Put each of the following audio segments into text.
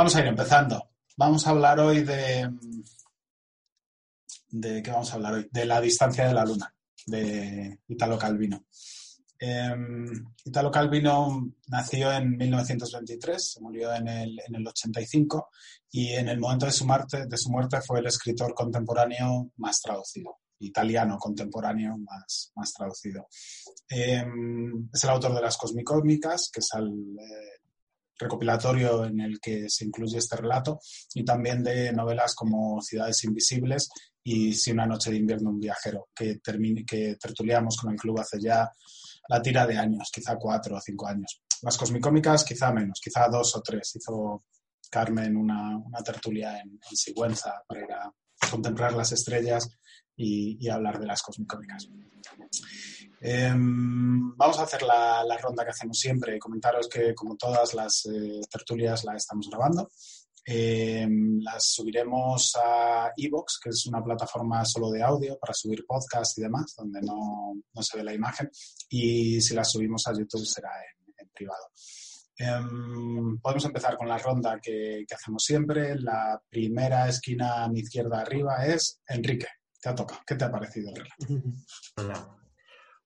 vamos a ir empezando. Vamos a hablar hoy de... ¿De qué vamos a hablar hoy? De la distancia de la Luna, de Italo Calvino. Em, Italo Calvino nació en 1923, se murió en el, en el 85 y en el momento de su, muerte, fue el escritor contemporáneo más traducido, italiano contemporáneo más, traducido. Em, es el autor de las Cosmicómicas, que es el recopilatorio en el que se incluye este relato, y también de novelas como Ciudades Invisibles y Si una noche de invierno un viajero, que, termine, que tertuliamos con el club hace ya la tira de años, quizá cuatro o cinco años. Las cosmicómicas quizá menos, quizá dos o tres. Hizo Carmen una, una tertulia en, Sigüenza para ir a contemplar las estrellas y, hablar de las cosmicómicas. Em, vamos a hacer la, ronda que hacemos siempre. Comentaros que, como todas las eh, tertulias, la estamos grabando. Em, las subiremos a Evox, que es una plataforma solo de audio para subir podcast y demás, donde no, se ve la imagen. Y si las subimos a YouTube será en, privado. Em, podemos empezar con la ronda que, hacemos siempre. La primera esquina a mi izquierda arriba es Enrique. Te ha tocado. ¿Qué te ha parecido Hola.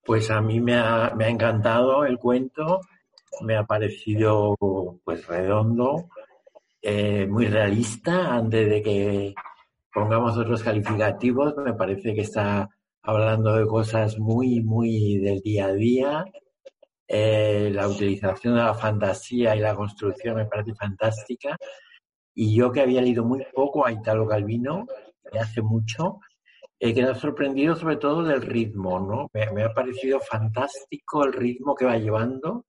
Pues a mí me ha, encantado el cuento. Me ha parecido pues redondo eh, muy realista antes de que pongamos otros calificativos. Me parece que está hablando de cosas muy, muy del día a día. Eh, la utilización de la fantasía y la construcción me parece fantástica. Y yo que había leído muy poco a Italo Calvino, hace mucho, eh, que me ha sorprendido sobre todo del ritmo, ¿no? me, ha parecido fantástico el ritmo que va llevando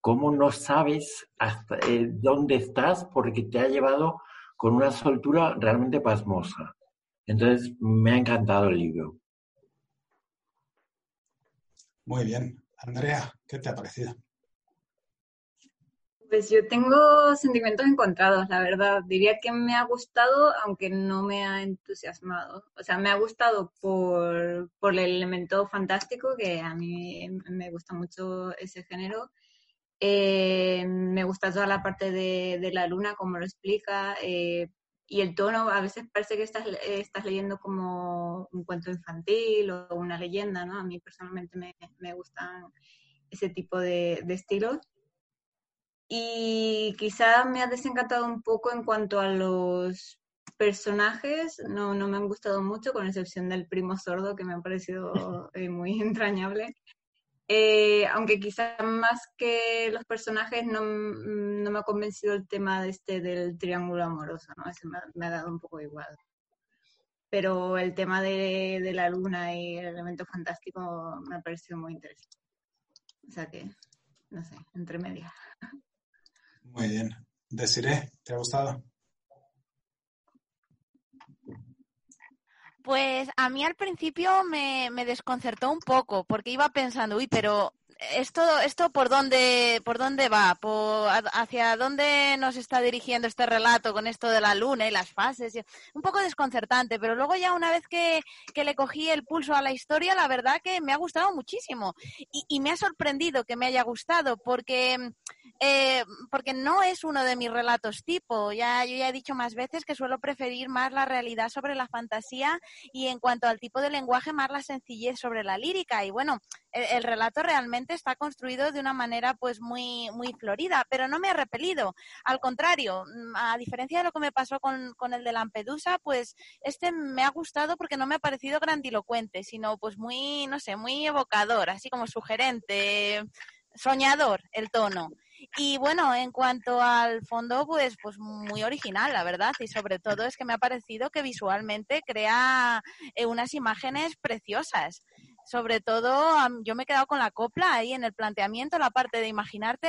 cómo no sabes hasta, eh, dónde estás porque te ha llevado con una soltura realmente pasmosa. Entonces, me ha encantado el libro. Muy bien. Andrea, ¿qué te ha parecido? Pues yo tengo sentimientos encontrados, la verdad. Diría que me ha gustado, aunque no me ha entusiasmado. O sea, me ha gustado por, por el elemento fantástico, que a mí me gusta mucho ese género, eh, me gusta toda la parte de, la luna, como lo explica, eh, y el tono, a veces parece que estás, estás leyendo como un cuento infantil o una leyenda, ¿no? A mí personalmente me, me gustan ese tipo de, de estilos. Y quizá me ha desencantado un poco en cuanto a los personajes, no, no me han gustado mucho, con excepción del primo sordo, que me ha parecido eh, muy entrañable. Eh, aunque quizá más que los personajes no, me ha convencido el tema de este del triángulo amoroso, ¿no? Ese me, ha dado un poco igual. Pero el tema de, la luna y el elemento fantástico me ha parecido muy interesante. O sea que, no sé, entre medias. Muy bien. Desiree, ¿te ha gustado? Pues a mí al principio me, me desconcertó un poco, porque iba pensando, uy, pero esto, esto por dónde, por dónde va, por, hacia dónde nos está dirigiendo este relato con esto de la luna y las fases. Un poco desconcertante, pero luego ya una vez que, que le cogí el pulso a la historia, la verdad que me ha gustado muchísimo y, y me ha sorprendido que me haya gustado porque, eh, porque no es uno de mis relatos tipo. Ya yo ya he dicho más veces que suelo preferir más la realidad sobre la fantasía y en cuanto al tipo de lenguaje más la sencillez sobre la lírica y bueno, el relato realmente está construido de una manera pues muy, muy florida, pero no me ha repelido. Al contrario, mm, a diferencia de lo que me pasó con, con el de Lampedusa, pues este me ha gustado porque no me ha parecido grandilocuente, sino pues muy, no sé, muy evocador, así como sugerente, soñador el tono. Y bueno, en cuanto al fondo, pues, pues muy original, la verdad. Y sobre todo es que me ha parecido que visualmente crea eh, unas imágenes preciosas sobre todo yo me he quedado con la copla ahí en el planteamiento, la parte de imaginarte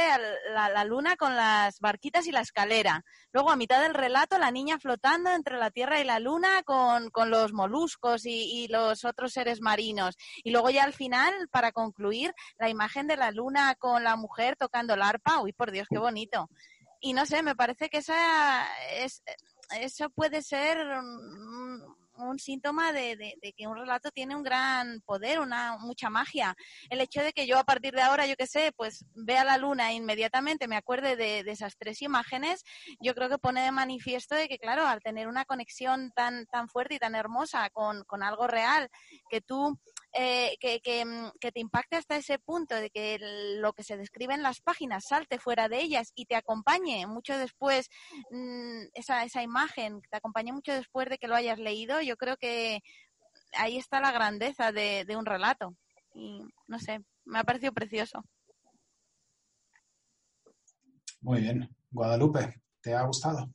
la, luna con las barquitas y la escalera. Luego a mitad del relato la niña flotando entre la tierra y la luna con, los moluscos y, los otros seres marinos. Y luego ya al final, para concluir, la imagen de la luna con la mujer tocando el arpa. Uy, por Dios, qué bonito. Y no sé, me parece que esa es, eso puede ser un síntoma de, que un relato tiene un gran poder, una mucha magia. El hecho de que yo a partir de ahora, yo qué sé, pues vea la luna e inmediatamente me acuerde de, de, esas tres imágenes, yo creo que pone de manifiesto de que, claro, al tener una conexión tan, tan fuerte y tan hermosa con, con algo real, que tú eh, que, mm, que, te impacte hasta ese punto de que lo que se describe en las páginas salte fuera de ellas y te acompañe mucho después mm, esa, esa imagen, te acompañe mucho después de que lo hayas leído, yo creo que ahí está la grandeza de, de un relato. Y no sé, me ha parecido precioso. Muy bien. Guadalupe, ¿te ha gustado?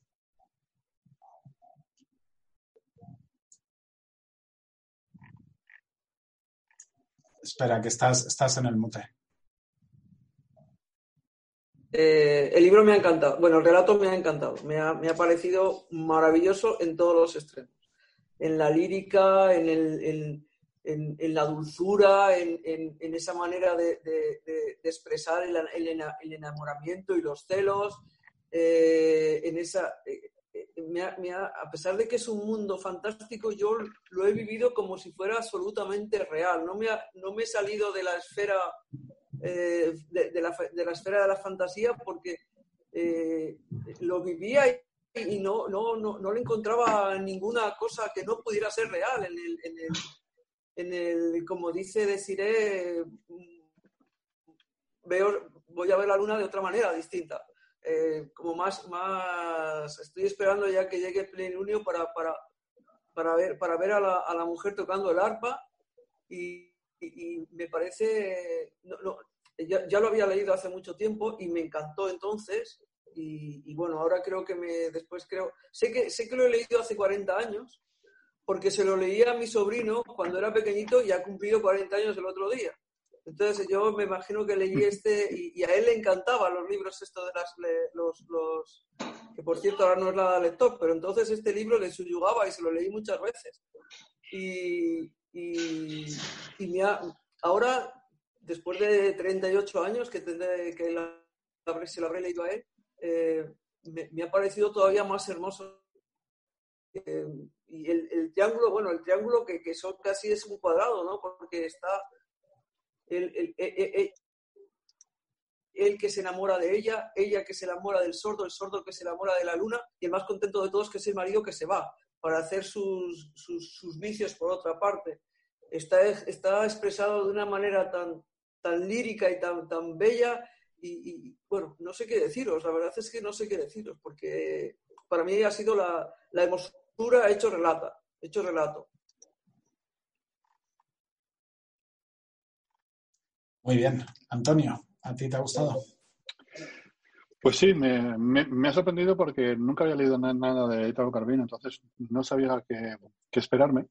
Espera, que estás, estás en el mute. Eh, el libro me ha encantado. Bueno, el relato me ha encantado. Me ha, me ha parecido maravilloso en todos los extremos. En la lírica, en, el, en, la dulzura, en, esa manera de, de, expresar el, el, enamoramiento y los celos, eh, en esa, eh, a pesar de que es un mundo fantástico, yo lo he vivido como si fuera absolutamente real. No me, no me he salido de la esfera eh, de, la, esfera de la fantasía porque eh, lo vivía y, no, no, no, no, le encontraba ninguna cosa que no pudiera ser real. En el, en el, en el como dice Desiree, veo, voy a ver la luna de otra manera distinta. Eh, como más, más, estoy esperando ya que llegue el plenilunio para, para, para ver, para ver a, la, a la mujer tocando el arpa y, y, me parece, no, ya, ya, lo había leído hace mucho tiempo y me encantó entonces y, y, bueno, ahora creo que me, después creo, sé que, sé que lo he leído hace 40 años porque se lo leía a mi sobrino cuando era pequeñito y ha cumplido 40 años el otro día. Entonces yo me imagino que leí este y, a él le encantaban los libros estos de las, los, que por cierto ahora no es nada lector, pero entonces este libro le subyugaba y se lo leí muchas veces. Y, y, y ahora, después de 38 años que, tendré, que la, se lo habré leído a él, eh, me, me, ha parecido todavía más hermoso. Eh, y el, el, triángulo, bueno, el triángulo que, que son casi es un cuadrado, ¿no? Porque está el, el, que se enamora de ella, ella que se enamora del sordo, el sordo que se enamora de la luna, y el más contento de todos que es el marido que se va para hacer sus, sus, vicios por otra parte. Está, está expresado de una manera tan, tan lírica y tan, tan bella, y, bueno, no sé qué deciros, la verdad es que no sé qué deciros, porque para mí ha sido la, la hermosura hecho relata, hecho relato. Muy bien. Antonio, ¿a ti te ha gustado? Pues sí, me, ha sorprendido porque nunca había leído nada de Italo Calvino, entonces no sabía qué, esperarme.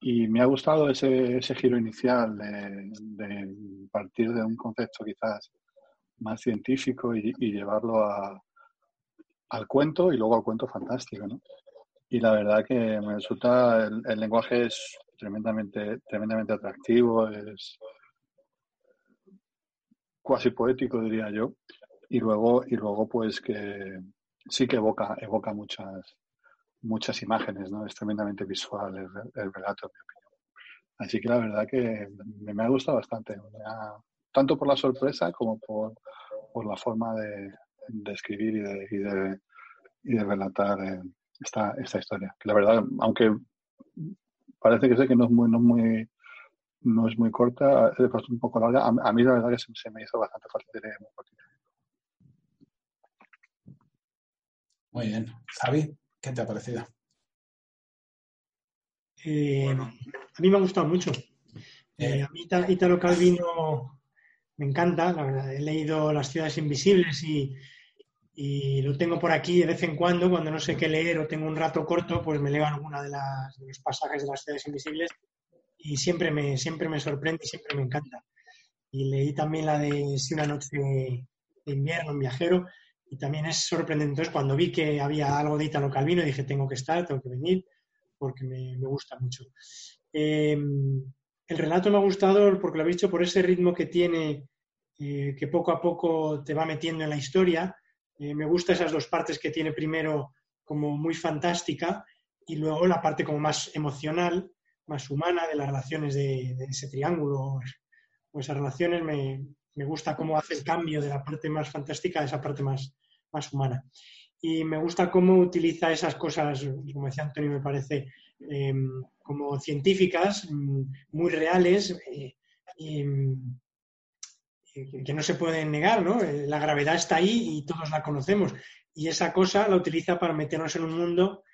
Y me ha gustado ese, giro inicial de, partir de un concepto quizás más científico y, llevarlo al cuento y luego al cuento fantástico. ¿no? Y la verdad que me resulta, el, el lenguaje es tremendamente, tremendamente atractivo, es, cuasi poético, diría yo. Y luego, y luego pues que sí que evoca, evoca muchas, muchas imágenes, ¿no? Es tremendamente visual el, relato, en mi opinión. Así que la verdad que me, ha gustado bastante, tanto por la sorpresa como por, por la forma de, de escribir y de, y de, y de relatar eh, esta, esta historia. Que la verdad, aunque parece que sé que no es muy, no es muy no es muy corta, es un poco larga. A, mí la verdad que se, me hizo bastante fácil de leer. Muy bien. Javi, ¿qué te ha parecido? Eh, a mí me ha gustado mucho. Eh, a mí Italo Calvino me encanta, la verdad. He leído Las ciudades invisibles y, y, lo tengo por aquí de vez en cuando, cuando no sé qué leer o tengo un rato corto, pues me leo alguna de, las, de los pasajes de las ciudades invisibles y siempre me, siempre me sorprende y siempre me encanta. Y leí también la de Si una noche de, invierno, un viajero, y también es sorprendente. Entonces, cuando vi que había algo de Italo Calvino, dije, tengo que estar, tengo que venir, porque me, me gusta mucho. Em, el relato me ha gustado porque lo he visto por ese ritmo que tiene, eh, que poco a poco te va metiendo en la historia. Eh, me gusta esas dos partes que tiene primero como muy fantástica y luego la parte como más emocional, más humana de las relaciones de, ese triángulo o esas relaciones. Me, me, gusta cómo hace el cambio de la parte más fantástica a esa parte más, más humana. Y me gusta cómo utiliza esas cosas, como decía Antonio, me parece, em, como científicas, mm, muy reales, eh, que no se pueden negar, ¿no? Eh, la gravedad está ahí y todos la conocemos. Y esa cosa la utiliza para meternos en un mundo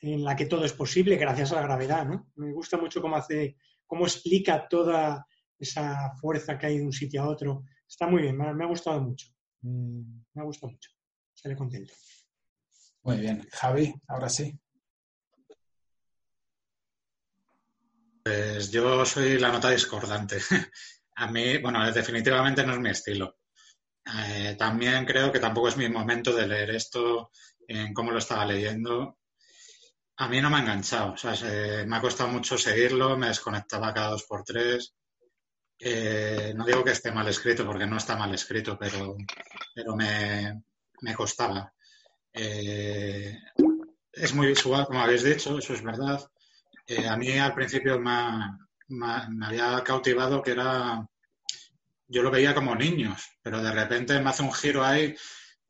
en la que todo es posible gracias a la gravedad, ¿no? Me gusta mucho cómo hace, cómo explica toda esa fuerza que hay de un sitio a otro. Está muy bien, me ha, gustado mucho. Mm, me ha gustado mucho. Estaré contento. Muy bien. Javi, ahora sí. Pues yo soy la nota discordante. A mí, bueno, definitivamente no es mi estilo. Eh, también creo que tampoco es mi momento de leer esto en cómo lo estaba leyendo. A mí no me ha enganchado, o sea, me ha costado mucho seguirlo, me desconectaba cada dos por tres. Eh, no digo que esté mal escrito, porque no está mal escrito, pero, pero me, costaba. Eh, es muy visual, como habéis dicho, eso es verdad. a mí al principio me, me había cautivado que era, yo lo veía como niños, pero de repente me hace un giro ahí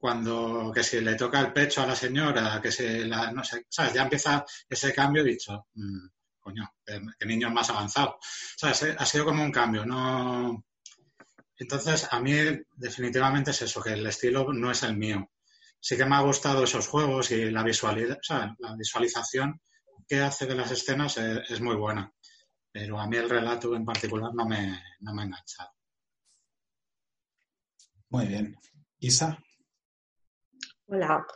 cuando que si le toca el pecho a la señora, que se la, no sé, ¿sabes? Ya empieza ese cambio dicho, mm, coño, que niños más avanzados. ¿Sabes? Ha sido como un cambio, no. Entonces, a mí definitivamente es eso, que el estilo no es el mío. Sí que me ha gustado esos juegos y la visualidad, la visualización que hace de las escenas es muy buena pero a mí el relato en particular no me, no me ha enganchado. Muy bien. Isa. Hola,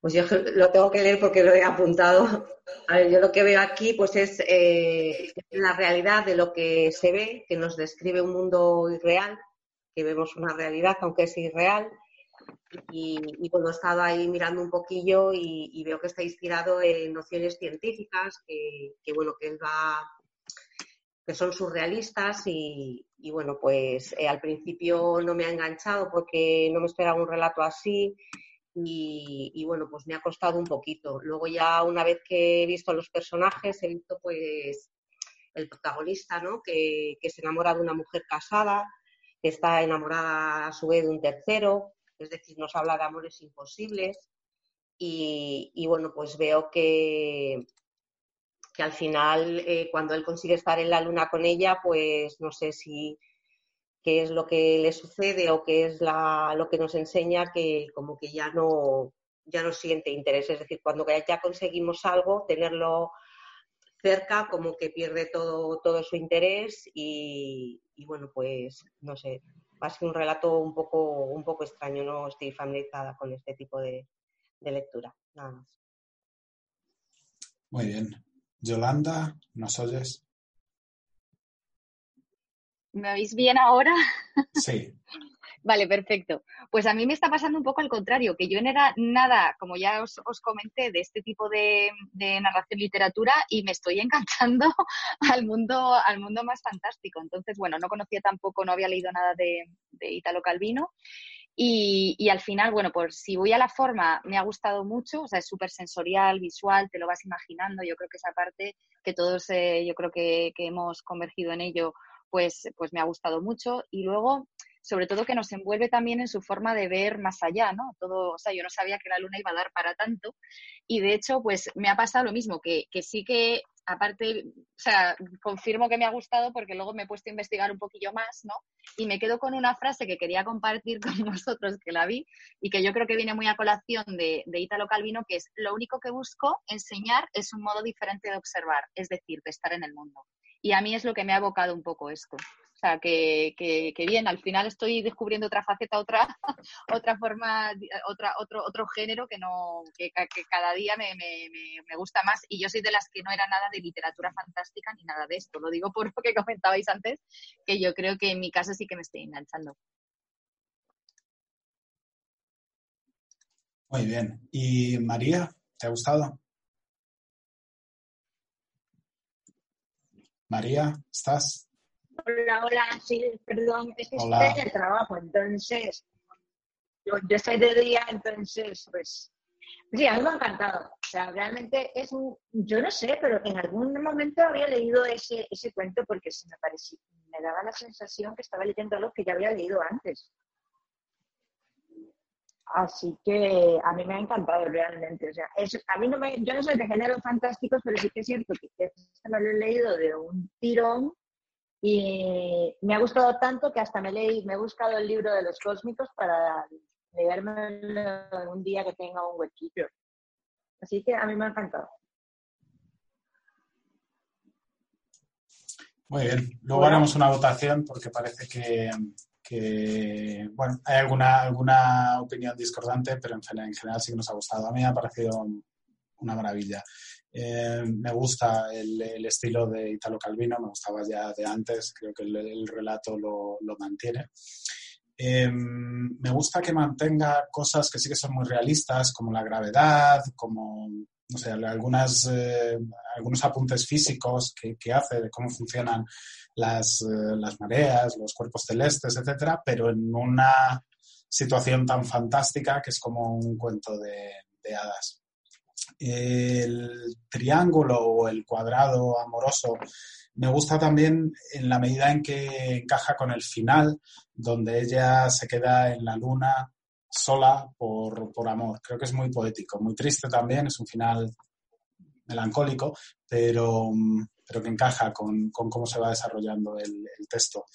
pues yo lo tengo que leer porque lo he apuntado. A ver, yo lo que veo aquí pues es eh, la realidad de lo que se ve, que nos describe un mundo irreal, que vemos una realidad aunque es irreal. Y, cuando he estado ahí mirando un poquillo y, veo que está inspirado en nociones científicas, que, que bueno, que él va que son surrealistas y, bueno, pues eh, al principio no me ha enganchado porque no me esperaba un relato así y, bueno, pues me ha costado un poquito. Luego ya una vez que he visto a los personajes, he visto pues el protagonista, ¿no? Que, se enamora de una mujer casada, que está enamorada a su vez de un tercero, es decir, nos habla de amores imposibles y, y bueno, pues veo que, que al final, eh, cuando él consigue estar en la luna con ella, pues no sé si qué es lo que le sucede o qué es lo que nos enseña que como que ya no, ya no siente interés. Es decir, cuando ya conseguimos algo, tenerlo cerca como que pierde todo, todo su interés y, bueno, pues no sé, va a ser un relato un poco, un poco extraño, no estoy familiarizada con este tipo de lectura, nada más. Muy bien. Yolanda, ¿nos oyes? ¿Me oís bien ahora? Sí. vale, perfecto. Pues a mí me está pasando un poco al contrario, que yo no era nada, como ya os, comenté, de este tipo de, narración literatura y me estoy encantando al mundo, al mundo más fantástico. Entonces, bueno, no conocía tampoco, no había leído nada de, de Italo Calvino y, al final, bueno, pues si voy a la forma, me ha gustado mucho, o sea, es súper sensorial, visual, te lo vas imaginando, yo creo que esa parte que todos, eh, yo creo que, que, hemos convergido en ello, pues, pues me ha gustado mucho. Y luego, sobre todo que nos envuelve también en su forma de ver más allá, ¿no? Todo, o sea, yo no sabía que la luna iba a dar para tanto y de hecho, pues me ha pasado lo mismo, que, que sí que aparte, o sea, confirmo que me ha gustado porque luego me he puesto a investigar un poquillo más, ¿no? Y me quedo con una frase que quería compartir con vosotros, que la vi, y que yo creo que viene muy a colación de, de Italo Calvino, que es, lo único que busco enseñar es un modo diferente de observar, es decir, de estar en el mundo. Y a mí es lo que me ha evocado un poco esto. O sea, que, que, bien, al final estoy descubriendo otra faceta, otra, otra forma, otra, otro, otro género que no, que, cada día me, me, me, gusta más. Y yo soy de las que no era nada de literatura fantástica ni nada de esto. Lo digo por lo que comentabais antes, que yo creo que en mi caso sí que me estoy enganchando. Muy bien. ¿Y María? ¿Te ha gustado? María, ¿estás? Hola, hola, sí, perdón, es que estoy en el trabajo, entonces yo, estoy de día, entonces pues Sí, a mí me ha encantado. O sea, realmente es un, yo no sé, pero en algún momento había leído ese, ese cuento porque se me parecía, me daba la sensación que estaba leyendo algo que ya había leído antes. Así que a mí me ha encantado realmente. O sea, a mí no me, yo no soy de género fantásticos, pero sí que es cierto que este me lo he leído de un tirón y me ha gustado tanto que hasta me, leí, me he buscado el libro de los cósmicos para leerme un día que tenga un huequillo. Así que a mí me ha encantado. Muy bien. Luego haremos una votación porque parece que, bueno, hay alguna, alguna opinión discordante, pero en general, sí que nos ha gustado. A mí me ha parecido una maravilla. Eh, me gusta el, estilo de Italo Calvino, me gustaba ya de antes, creo que el, relato lo, lo mantiene. Em, me gusta que mantenga cosas que sí que son muy realistas, como la gravedad, como, no sé, algunas, eh, algunos apuntes físicos que, que, hace de cómo funcionan las, eh, las mareas, los cuerpos celestes, etcétera, pero en una situación tan fantástica que es como un cuento de, de hadas. El triángulo o el cuadrado amoroso me gusta también en la medida en que encaja con el final, donde ella se queda en la luna sola por, amor. Creo que es muy poético, muy triste también, es un final melancólico, pero, pero que encaja con, cómo se va desarrollando el, texto.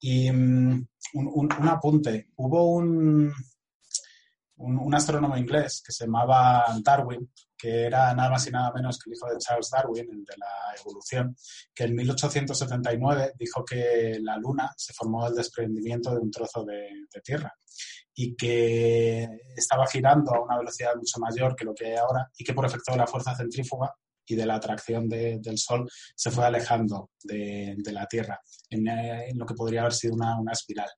Y mm, un, apunte, hubo un, un, astrónomo inglés que se llamaba Darwin, que era nada más y nada menos que el hijo de Charles Darwin, el de la evolución, que en 1879 dijo que la Luna se formó del desprendimiento de un trozo de, de tierra y que estaba girando a una velocidad mucho mayor que lo que hay ahora y que por efecto de la fuerza centrífuga y de la atracción del Sol se fue alejando de, la Tierra eh, en, lo que podría haber sido una, espiral.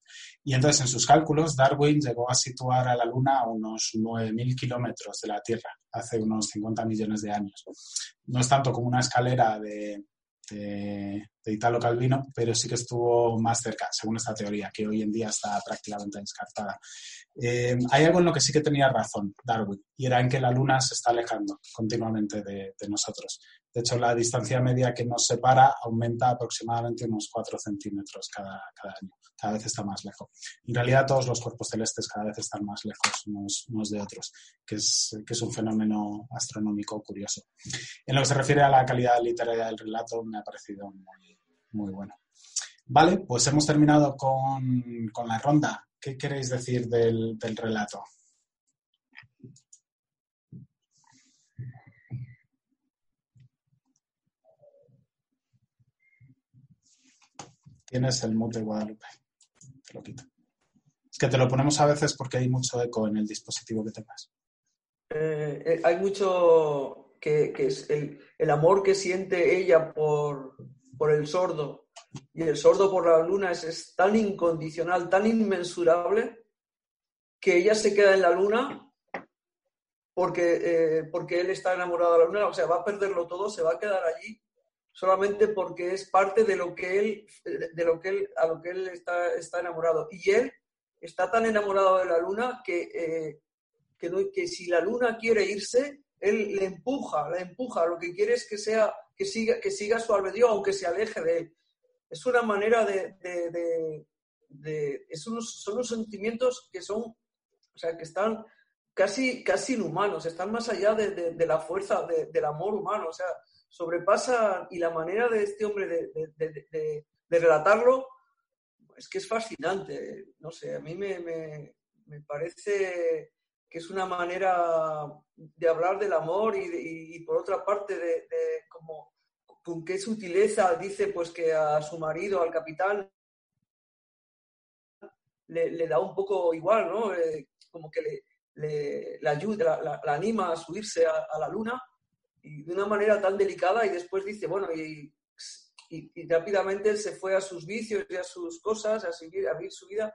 Y entonces en sus cálculos Darwin llegó a situar a la Luna a unos 9.000 kilómetros de la Tierra hace unos 50 millones de años. No es tanto como una escalera de, de, Italo Calvino, pero sí que estuvo más cerca, según esta teoría, que hoy en día está prácticamente descartada. Eh, hay algo en lo que sí que tenía razón Darwin, y era en que la Luna se está alejando continuamente de, nosotros. De hecho, la distancia media que nos separa aumenta aproximadamente unos 4 centímetros cada, año. Cada vez está más lejos. En realidad, todos los cuerpos celestes cada vez están más lejos unos, de otros, que es, que un fenómeno astronómico curioso. En lo que se refiere a la calidad literaria del relato, me ha parecido muy, bueno. Vale, pues hemos terminado con la ronda. ¿Qué queréis decir del, relato? Tienes el mute de Guadalupe. Te lo quito. Es que te lo ponemos a veces porque hay mucho eco en el dispositivo que tengas. Eh, eh, hay mucho que, es el, amor que siente ella por, por el sordo y el sordo por la luna es, tan incondicional, tan inmensurable, que ella se queda en la luna porque, eh, porque él está enamorado de la luna, o sea, va a perderlo todo, se va a quedar allí solamente porque es parte de lo que él, de lo que él, a lo que él está, está enamorado. Y él está tan enamorado de la luna que, eh, que, si la luna quiere irse, él le empuja, la empuja, lo que quiere es que sea, que siga, que siga su albedrío, aunque se aleje de él es una manera de, de, son unos sentimientos que son, o sea, que están casi, casi inhumanos, están más allá de, la fuerza del amor humano, o sea, sobrepasa y la manera de este hombre de, relatarlo es que es fascinante, no sé, a mí me, me, parece que es una manera de hablar del amor y, y por otra parte de, como con qué sutileza dice pues que a su marido, al capitán, le, da un poco igual, ¿no? Eh, como que le, le, ayuda, la, anima a subirse a, la luna y de una manera tan delicada y después dice, bueno, y, y, rápidamente se fue a sus vicios y a sus cosas, a seguir, a vivir su vida.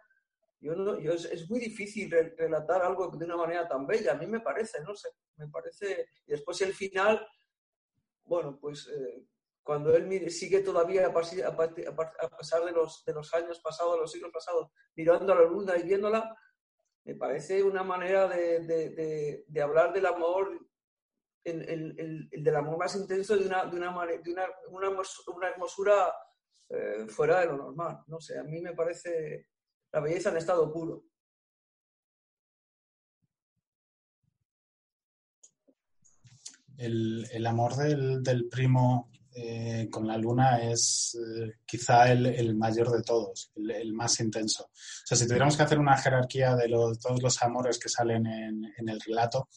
Yo no, yo, es, muy difícil relatar algo de una manera tan bella, a mí me parece, no sé, me parece. Y después el final, bueno, pues eh, cuando él sigue todavía a, pesar de los, de los años pasados, los siglos pasados, mirando a la luna y viéndola, me parece una manera de, hablar del amor, el, del amor más intenso de una, de una, de una, hermosura eh, fuera de lo normal. No sé, a mí me parece la belleza en estado puro. El, amor del, primo eh, con la luna es eh, quizá el, mayor de todos, el, más intenso. O sea, si tuviéramos que hacer una jerarquía de los, todos los amores que salen en, el relato,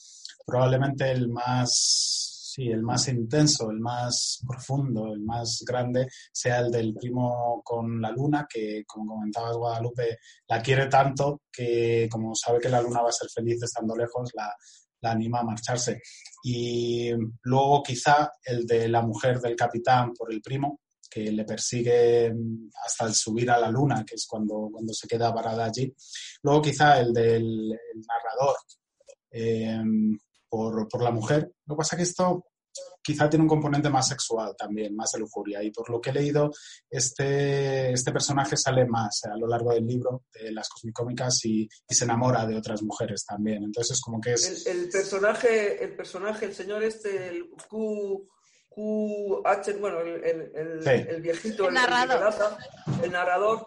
probablemente el más, sí, el más intenso, el más profundo, el más grande sea el del primo con la luna, que como comentabas Guadalupe, la quiere tanto que como sabe que la luna va a ser feliz estando lejos, la, la anima a marcharse. Y luego quizá el de la mujer del capitán por el primo, que le persigue hasta el subir a la luna, que es cuando, cuando se queda parada allí. Luego quizá el del narrador eh, por, por, la mujer. Lo que pasa es que esto quizá tiene un componente más sexual también, más de lujuria. Y por lo que he leído, este, este personaje sale más a lo largo del libro de las cosmicómicas y, y se enamora de otras mujeres también. Entonces, como que es... El, personaje, el personaje, el señor este, el Q... QH, bueno, el, el, el viejito, el, narrador. el narrador,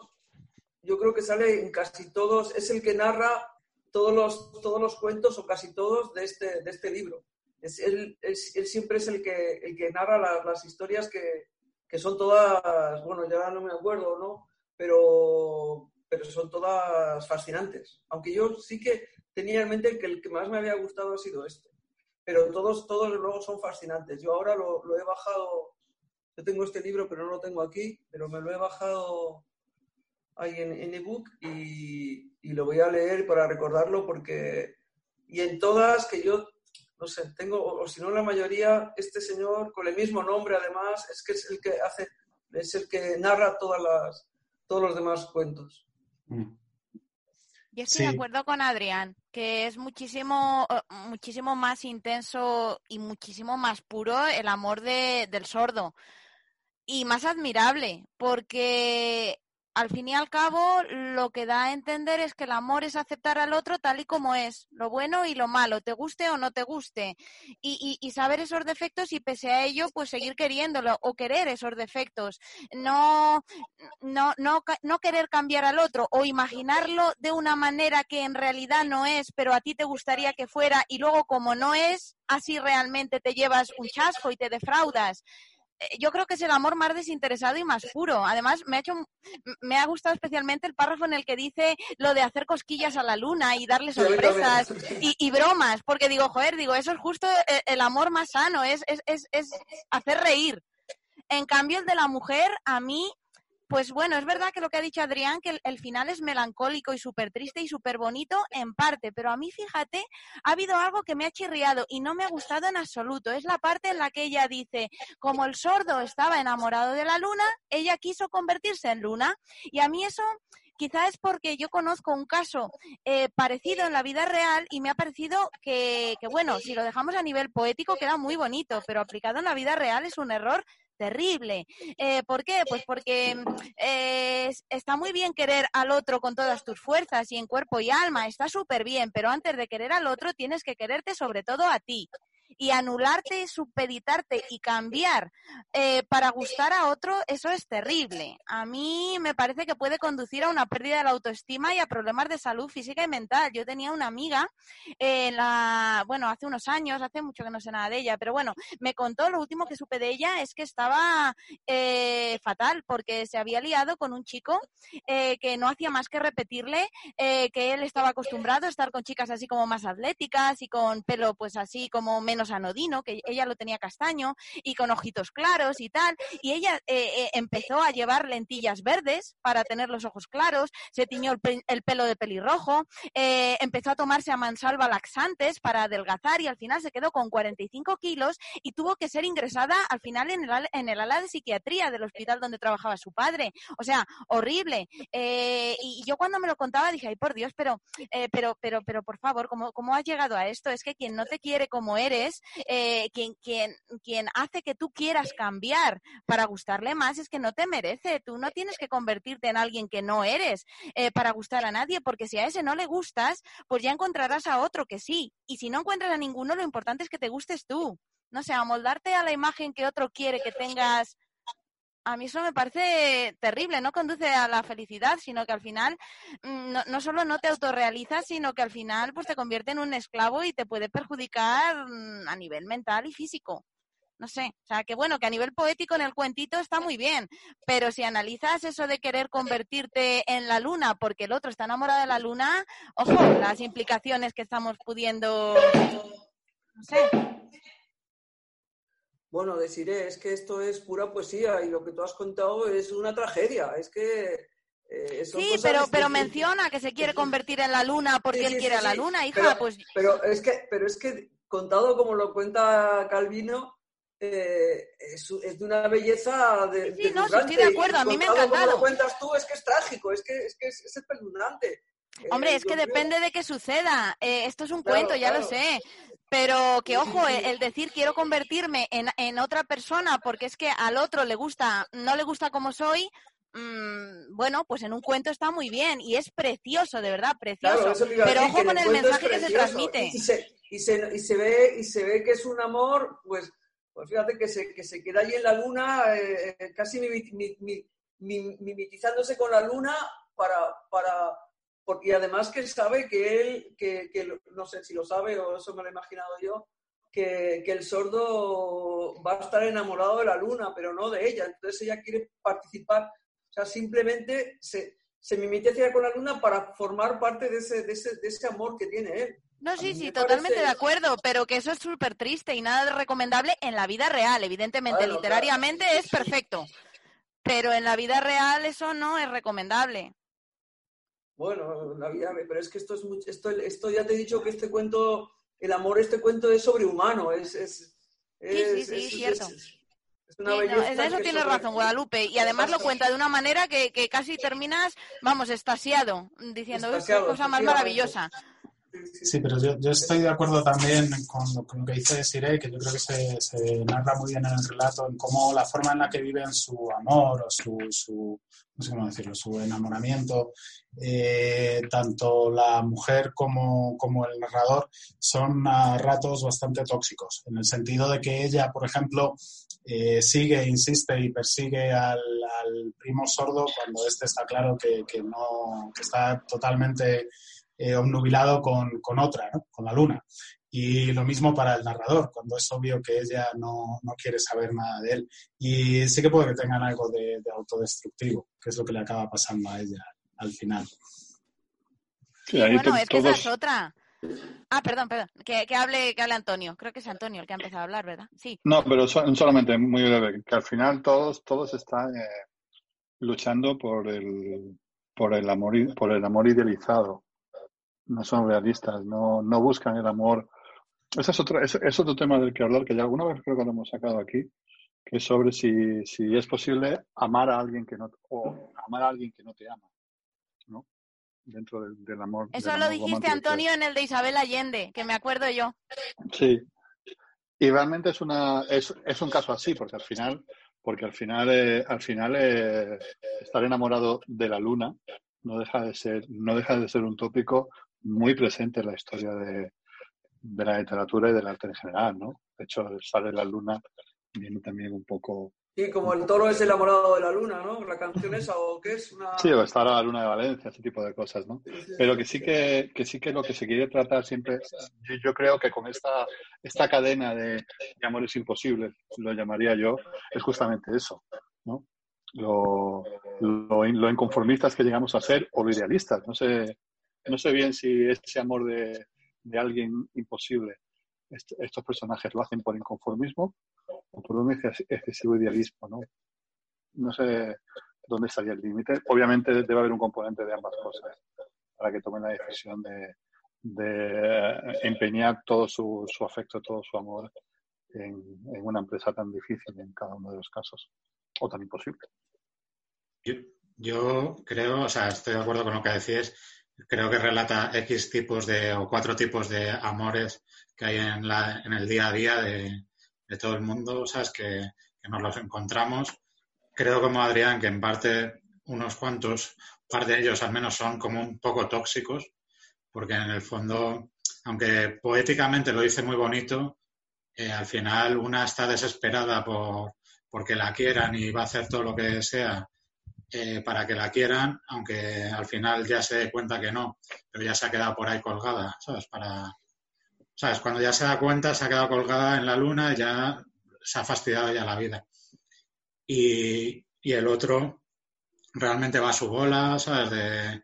yo creo que sale en casi todos, es el que narra todos los, todos los cuentos o casi todos de este, de este libro es, él, siempre es el que, el que narra las historias que, son todas, bueno, ya no me acuerdo, ¿no? Pero, pero son todas fascinantes. Aunque yo sí que tenía en mente que el que más me había gustado ha sido este. Pero todos, todos luego son fascinantes. Yo ahora lo, he bajado, yo tengo este libro, pero no lo tengo aquí, pero me lo he bajado ahí en, en ebook y, y lo voy a leer para recordarlo porque... Y en todas que yo no sé, tengo, o, si no la mayoría, este señor con el mismo nombre además, es que es el que hace, es el que narra todas las, todos los demás cuentos. Mm. Yo estoy de acuerdo con Adrián, que es muchísimo, eh, muchísimo más intenso y muchísimo más puro el amor de, del sordo. Y más admirable, porque al fin y al cabo, lo que da a entender es que el amor es aceptar al otro tal y como es, lo bueno y lo malo, te guste o no te guste, y, saber esos defectos y pese a ello, pues seguir queriéndolo o querer esos defectos, no, no, no, no querer cambiar al otro o imaginarlo de una manera que en realidad no es, pero a ti te gustaría que fuera y luego como no es, así realmente te llevas un chasco y te defraudas. Eh, yo creo que es el amor más desinteresado y más puro. Además, me ha hecho, me ha gustado especialmente el párrafo en el que dice lo de hacer cosquillas a la luna y darle sorpresas y, bromas, porque digo, joder, digo, eso es justo eh, el, amor más sano, es, es, es, es hacer reír. En cambio, el de la mujer, a mí pues bueno, es verdad que lo que ha dicho Adrián, que el, final es melancólico y súper triste y súper bonito en parte, pero a mí, fíjate, ha habido algo que me ha chirriado y no me ha gustado en absoluto. Es la parte en la que ella dice, como el sordo estaba enamorado de la luna, ella quiso convertirse en luna. Y a mí eso quizá es porque yo conozco un caso eh, parecido en la vida real y me ha parecido que, que, bueno, si lo dejamos a nivel poético queda muy bonito, pero aplicado en la vida real es un error terrible. Eh, ¿Por qué? Pues porque eh, está muy bien querer al otro con todas tus fuerzas y en cuerpo y alma, está súper bien, pero antes de querer al otro tienes que quererte sobre todo a ti y anularte, supeditarte y cambiar eh, para gustar a otro, eso es terrible. A mí me parece que puede conducir a una pérdida de la autoestima y a problemas de salud física y mental. Yo tenía una amiga, en la, bueno, hace unos años, hace mucho que no sé nada de ella, pero bueno, me contó, lo último que supe de ella es que estaba eh, fatal porque se había liado con un chico eh, que no hacía más que repetirle que él estaba acostumbrado a estar con chicas así como más atléticas y con pelo pues así como menos anodino, que ella lo tenía castaño y con ojitos claros y tal, y ella eh, eh, empezó a llevar lentillas verdes para tener los ojos claros, se tiñó el, pelo de pelirrojo, eh, empezó a tomarse a mansalva laxantes para adelgazar y al final se quedó con 45 kilos y tuvo que ser ingresada al final en el, en el ala de psiquiatría del hospital donde trabajaba su padre. O sea, horrible. y yo cuando me lo contaba dije, ay, por Dios, pero, pero, pero, pero por favor, ¿cómo, ¿cómo has llegado a esto? Es que quien no te quiere como eres, es eh, quien, quien, quien hace que tú quieras cambiar para gustarle más, es que no te merece. Tú no tienes que convertirte en alguien que no eres eh, para gustar a nadie, porque si a ese no le gustas, pues ya encontrarás a otro que sí. Y si no encuentras a ninguno, lo importante es que te gustes tú. No sé, amoldarte a la imagen que otro quiere que tengas a mí eso me parece terrible, no conduce a la felicidad, sino que al final mm, no, no, solo no te autorrealizas, sino que al final pues te convierte en un esclavo y te puede perjudicar mm, a nivel mental y físico. No sé, o sea, que bueno, que a nivel poético en el cuentito está muy bien, pero si analizas eso de querer convertirte en la luna porque el otro está enamorado de la luna, ojo, las implicaciones que estamos pudiendo, no sé, bueno, deciré, es que esto es pura poesía y lo que tú has contado es una tragedia. Es que. Eh, sí, pero, pero menciona que se quiere convertir en la luna porque él quiere a la luna, hija. Pero, pues. Pero es, que, pero es que, contado como lo cuenta Calvino, eh, es, es, de una belleza de. Sí, no, estoy de acuerdo, a mí me ha encantado. Como lo cuentas tú, es que es trágico, es que es, que es, es espeluznante. Hombre, es que depende de que suceda. Eh, esto es un cuento, ya lo sé. Pero que ojo, el, decir quiero convertirme en, en, otra persona porque es que al otro le gusta, no le gusta como soy, mmm, bueno, pues en un cuento está muy bien y es precioso, de verdad, precioso. Pero ojo con el mensaje que se transmite. Y se, y, se, y se, ve, y se ve que es un amor, pues, pues fíjate que se, que se queda allí en la luna, eh, eh casi mimetizándose con la luna para, para porque además que sabe que él, que, que, no sé si lo sabe o eso me lo he imaginado yo, que, que, el sordo va a estar enamorado de la luna, pero no de ella. Entonces ella quiere participar, o sea, simplemente se, se mimetiza con la luna para formar parte de ese, de ese, de ese amor que tiene él. No, sí, sí, totalmente de acuerdo, pero que eso es súper triste y nada de recomendable en la vida real. Evidentemente, literariamente es perfecto, pero en la vida real eso no es recomendable. Bueno, la vida, pero es que esto es mucho, esto, esto ya te he dicho que este cuento, el amor, este cuento es sobrehumano, es, es, es sí, sí, sí, cierto. Es una sí, no, eso tienes razón, Guadalupe. Y además lo cuenta de una manera que, que casi terminas, vamos, estasiado, diciendo, es cosa más maravillosa. Sí, pero yo, estoy de acuerdo también con, lo que dice Siré, que yo creo que se, se, narra muy bien en el relato, en cómo la forma en la que viven su amor o su, su no sé cómo decirlo, su enamoramiento, eh, tanto la mujer como, como, el narrador son a ratos bastante tóxicos, en el sentido de que ella, por ejemplo, eh, sigue, insiste y persigue al, al, primo sordo cuando este está claro que, que no, que está totalmente eh, obnubilado con, con otra, ¿no? con la luna. Y lo mismo para el narrador, cuando es obvio que ella no, no, quiere saber nada de él. Y sí que puede que tengan algo de, de autodestructivo, que es lo que le acaba pasando a ella al final. Sí, bueno, es que esa es otra. Ah, perdón, perdón. Que, que, hable, que hable Antonio. Creo que es Antonio el que ha empezado a hablar, ¿verdad? Sí. No, pero solamente muy breve, que al final todos, todos están eh, luchando por el, por el amor, por el amor idealizado no son realistas, no, no buscan el amor. Ese es otro, es, es, otro tema del que hablar, que ya alguna vez creo que lo hemos sacado aquí, que es sobre si, si es posible amar a alguien que no, o amar a alguien que no te ama, ¿no? Dentro del, del amor. Eso del lo amor dijiste. Antonio, en el de Isabel Allende, que me acuerdo yo. Sí. Y realmente es una es, es un caso así, porque al final, porque al final, eh, al final eh, estar enamorado de la luna no deja de ser, no deja de ser un tópico muy presente en la historia de, de, la literatura y del arte en general, ¿no? De hecho, sale la luna viene también un poco... Sí, como el toro es enamorado de la luna, ¿no? La canción esa, o qué es una... Sí, o está la luna de Valencia, ese tipo de cosas, ¿no? Sí, sí, Pero que sí que, que sí que lo que se quiere tratar siempre, yo, yo creo que con esta, esta cadena de, de amores imposibles, lo llamaría yo, es justamente eso, ¿no? Lo, lo, lo, inconformistas que llegamos a ser o lo idealistas. No sé, no sé bien si ese amor de, de alguien imposible, est estos personajes lo hacen por inconformismo o por un excesivo idealismo, ¿no? No sé dónde estaría el límite. Obviamente debe haber un componente de ambas cosas para que tomen la decisión de, de empeñar todo su, su, afecto, todo su amor en, en, una empresa tan difícil en cada uno de los casos, o tan imposible. Yo, yo creo, o sea, estoy de acuerdo con lo que decís, creo que relata X tipos de, o cuatro tipos de amores que hay en, la, en el día a día de, todo el mundo, ¿sabes? Que, que, nos los encontramos. Creo como Adrián que en parte unos cuantos, par de ellos al menos son como un poco tóxicos, porque en el fondo, aunque poéticamente lo dice muy bonito, eh, al final una está desesperada por porque la quieran y va a hacer todo lo que sea eh, para que la quieran, aunque al final ya se dé cuenta que no, pero ya se ha quedado por ahí colgada, ¿sabes? Para, ¿sabes? Cuando ya se da cuenta, se ha quedado colgada en la luna ya se ha fastidiado ya la vida. Y, y el otro realmente va a su bola, ¿sabes? De,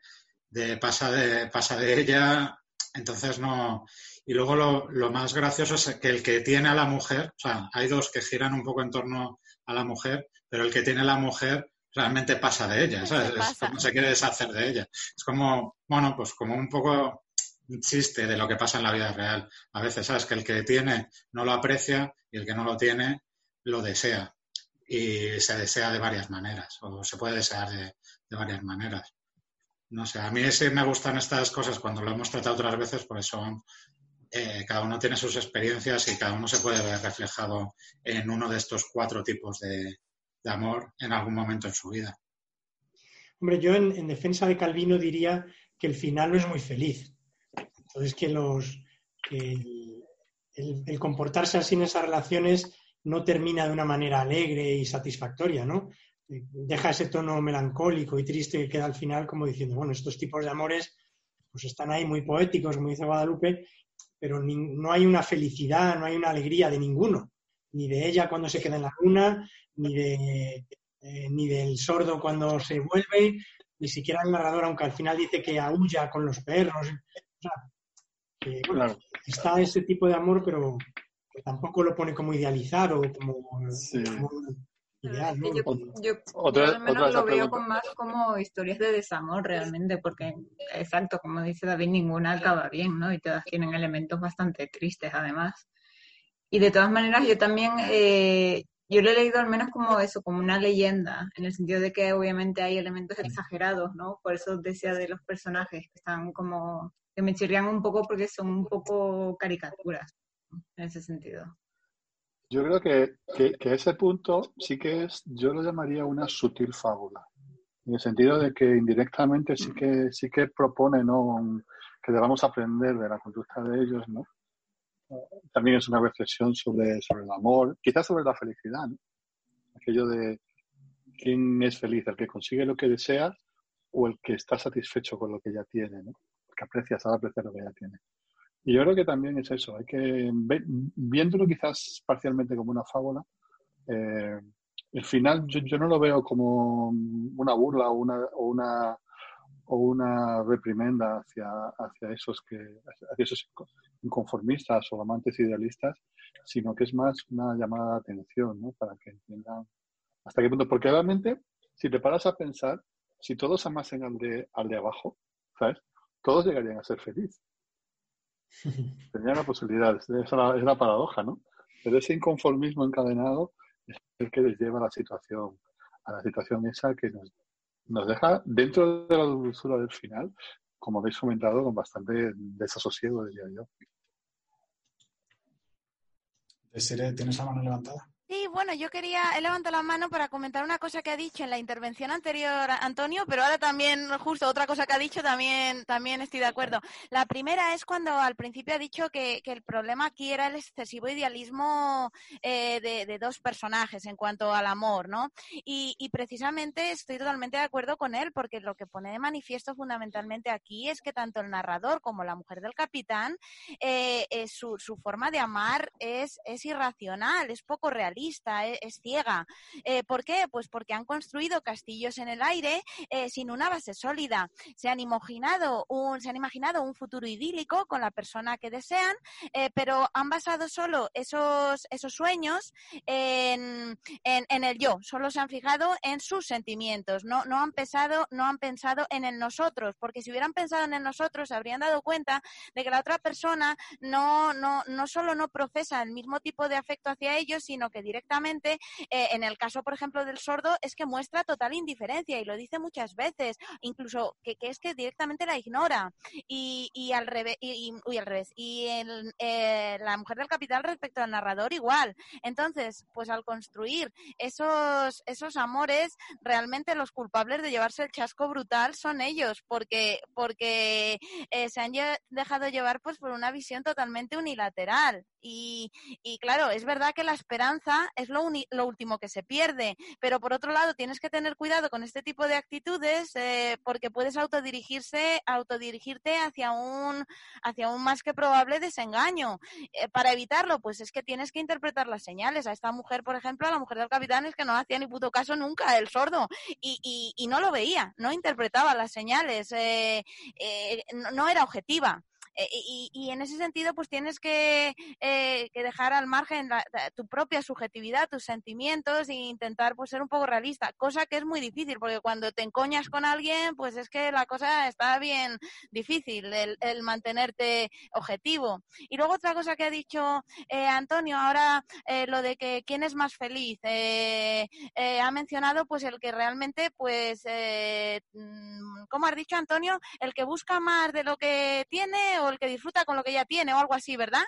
de, pasa, de pasa de ella, entonces no... Y luego lo, lo, más gracioso es que el que tiene a la mujer, o sea, hay dos que giran un poco en torno a la mujer, pero el que tiene a la mujer realmente pasa de ella, ¿sabes? no se quiere deshacer de ella. Es como, bueno, pues como un poco un chiste de lo que pasa en la vida real. A veces, ¿sabes? Que el que tiene no lo aprecia y el que no lo tiene lo desea. Y se desea de varias maneras, o se puede desear de, varias maneras. No sé, a mí sí me gustan estas cosas cuando lo hemos tratado otras veces, porque son, eh, cada uno tiene sus experiencias y cada uno se puede ver reflejado en uno de estos cuatro tipos de, de amor en algún momento en su vida. Hombre, yo en, defensa de Calvino diría que el final no es muy feliz. Entonces, que, los, el, comportarse así en esas relaciones no termina de una manera alegre y satisfactoria, ¿no? Deja ese tono melancólico y triste que queda al final como diciendo, bueno, estos tipos de amores pues están ahí muy poéticos, como dice Guadalupe, pero no hay una felicidad, no hay una alegría de ninguno, ni de ella cuando se queda en la luna, ni, de, eh, ni del sordo cuando se vuelve, ni siquiera el narrador, aunque al final dice que aúlla con los perros. Está ese tipo de amor, pero tampoco lo pone como idealizado, como, ideal. Yo, al menos lo veo más como historias de desamor realmente, porque, exacto, como dice David, ninguna acaba bien, ¿no? Y todas tienen elementos bastante tristes además. Y de todas maneras, yo también eh, yo lo he leído al menos como eso, como una leyenda, en el sentido de que obviamente hay elementos exagerados, ¿no? Por eso decía de los personajes, que están como, que me chirrían un poco porque son un poco caricaturas, en ese sentido. Yo creo que, que, ese punto sí que es, yo lo llamaría una sutil fábula, en el sentido de que indirectamente sí que, sí que propone, ¿no? que debamos aprender de la conducta de ellos, ¿no? También es una reflexión sobre, sobre el amor, quizás sobre la felicidad, aquello de quién es feliz, el que consigue lo que desea o el que está satisfecho con lo que ya tiene, que aprecia, sabe apreciar lo que ya tiene. Y yo creo que también es eso, hay que, viéndolo quizás parcialmente como una fábula, eh, el final yo, yo, no lo veo como una burla o una, o una o una reprimenda hacia, hacia, esos que, hacia esos inconformistas o amantes idealistas, sino que es más una llamada de atención, ¿no? Para que entiendan hasta qué punto. Porque realmente, si te paras a pensar, si todos amasen al de, al de abajo, ¿sabes? Todos llegarían a ser felices. Tendrían la posibilidad, es la, es la paradoja, ¿no? Pero ese inconformismo encadenado es el que les lleva a la situación, a la situación esa que nos nos deja dentro de la dulzura del final, como habéis comentado, con bastante desasosiego, diría yo. ¿Tienes la mano levantada? Bueno, yo quería, he levantado la mano para comentar una cosa que ha dicho en la intervención anterior Antonio, pero ahora también, justo otra cosa que ha dicho, también, también estoy de acuerdo. La primera es cuando al principio ha dicho que, el problema aquí era el excesivo idealismo eh, de, dos personajes en cuanto al amor, ¿no? Y, precisamente estoy totalmente de acuerdo con él, porque lo que pone de manifiesto fundamentalmente aquí es que tanto el narrador como la mujer del capitán, eh, eh, su, su forma de amar es, es irracional, es poco real e-, es, ciega. Eh, ¿Por qué? Pues porque han construido castillos en el aire eh, sin una base sólida. Se han imaginado un, se han imaginado un futuro idílico con la persona que desean, eh, pero han basado solo esos, esos sueños en, el yo. Solo se han fijado en sus sentimientos. No, no han pensado, no han pensado en el nosotros, porque si hubieran pensado en el nosotros, se habrían dado cuenta de que la otra persona no, no, no solo no profesa el mismo tipo de afecto hacia ellos, sino que directamente eh, en el caso, por ejemplo, del sordo, es que muestra total indiferencia y lo dice muchas veces, incluso que, es que directamente la ignora. Y, y al revés, y, al revés. Y eh, la mujer del capital respecto al narrador igual. Entonces, pues al construir esos, esos amores, realmente los culpables de llevarse el chasco brutal son ellos, porque, porque eh, se han dejado llevar pues por una visión totalmente unilateral. Y, y claro, es verdad que la esperanza es lo, lo, último que se pierde, pero por otro lado tienes que tener cuidado con este tipo de actitudes eh, porque puedes autodirigirse, autodirigirte hacia un, hacia un más que probable desengaño. Eh, para evitarlo, pues es que tienes que interpretar las señales. A esta mujer, por ejemplo, a la mujer del capitán es que no hacía ni puto caso nunca el sordo y, y, y no lo veía, no interpretaba las señales, eh, no era objetiva. Eh, y, en ese sentido, pues tienes que, eh, dejar al margen tu propia subjetividad, tus sentimientos e intentar pues ser un poco realista, cosa que es muy difícil, porque cuando te encoñas con alguien, pues es que la cosa está bien difícil, el, mantenerte objetivo. Y luego otra cosa que ha dicho eh, Antonio, ahora lo de que quién es más feliz, ha mencionado pues el que realmente, pues, mm, ¿cómo has dicho Antonio? El que busca más de lo que tiene el que disfruta con lo que ya tiene o algo así, ¿verdad?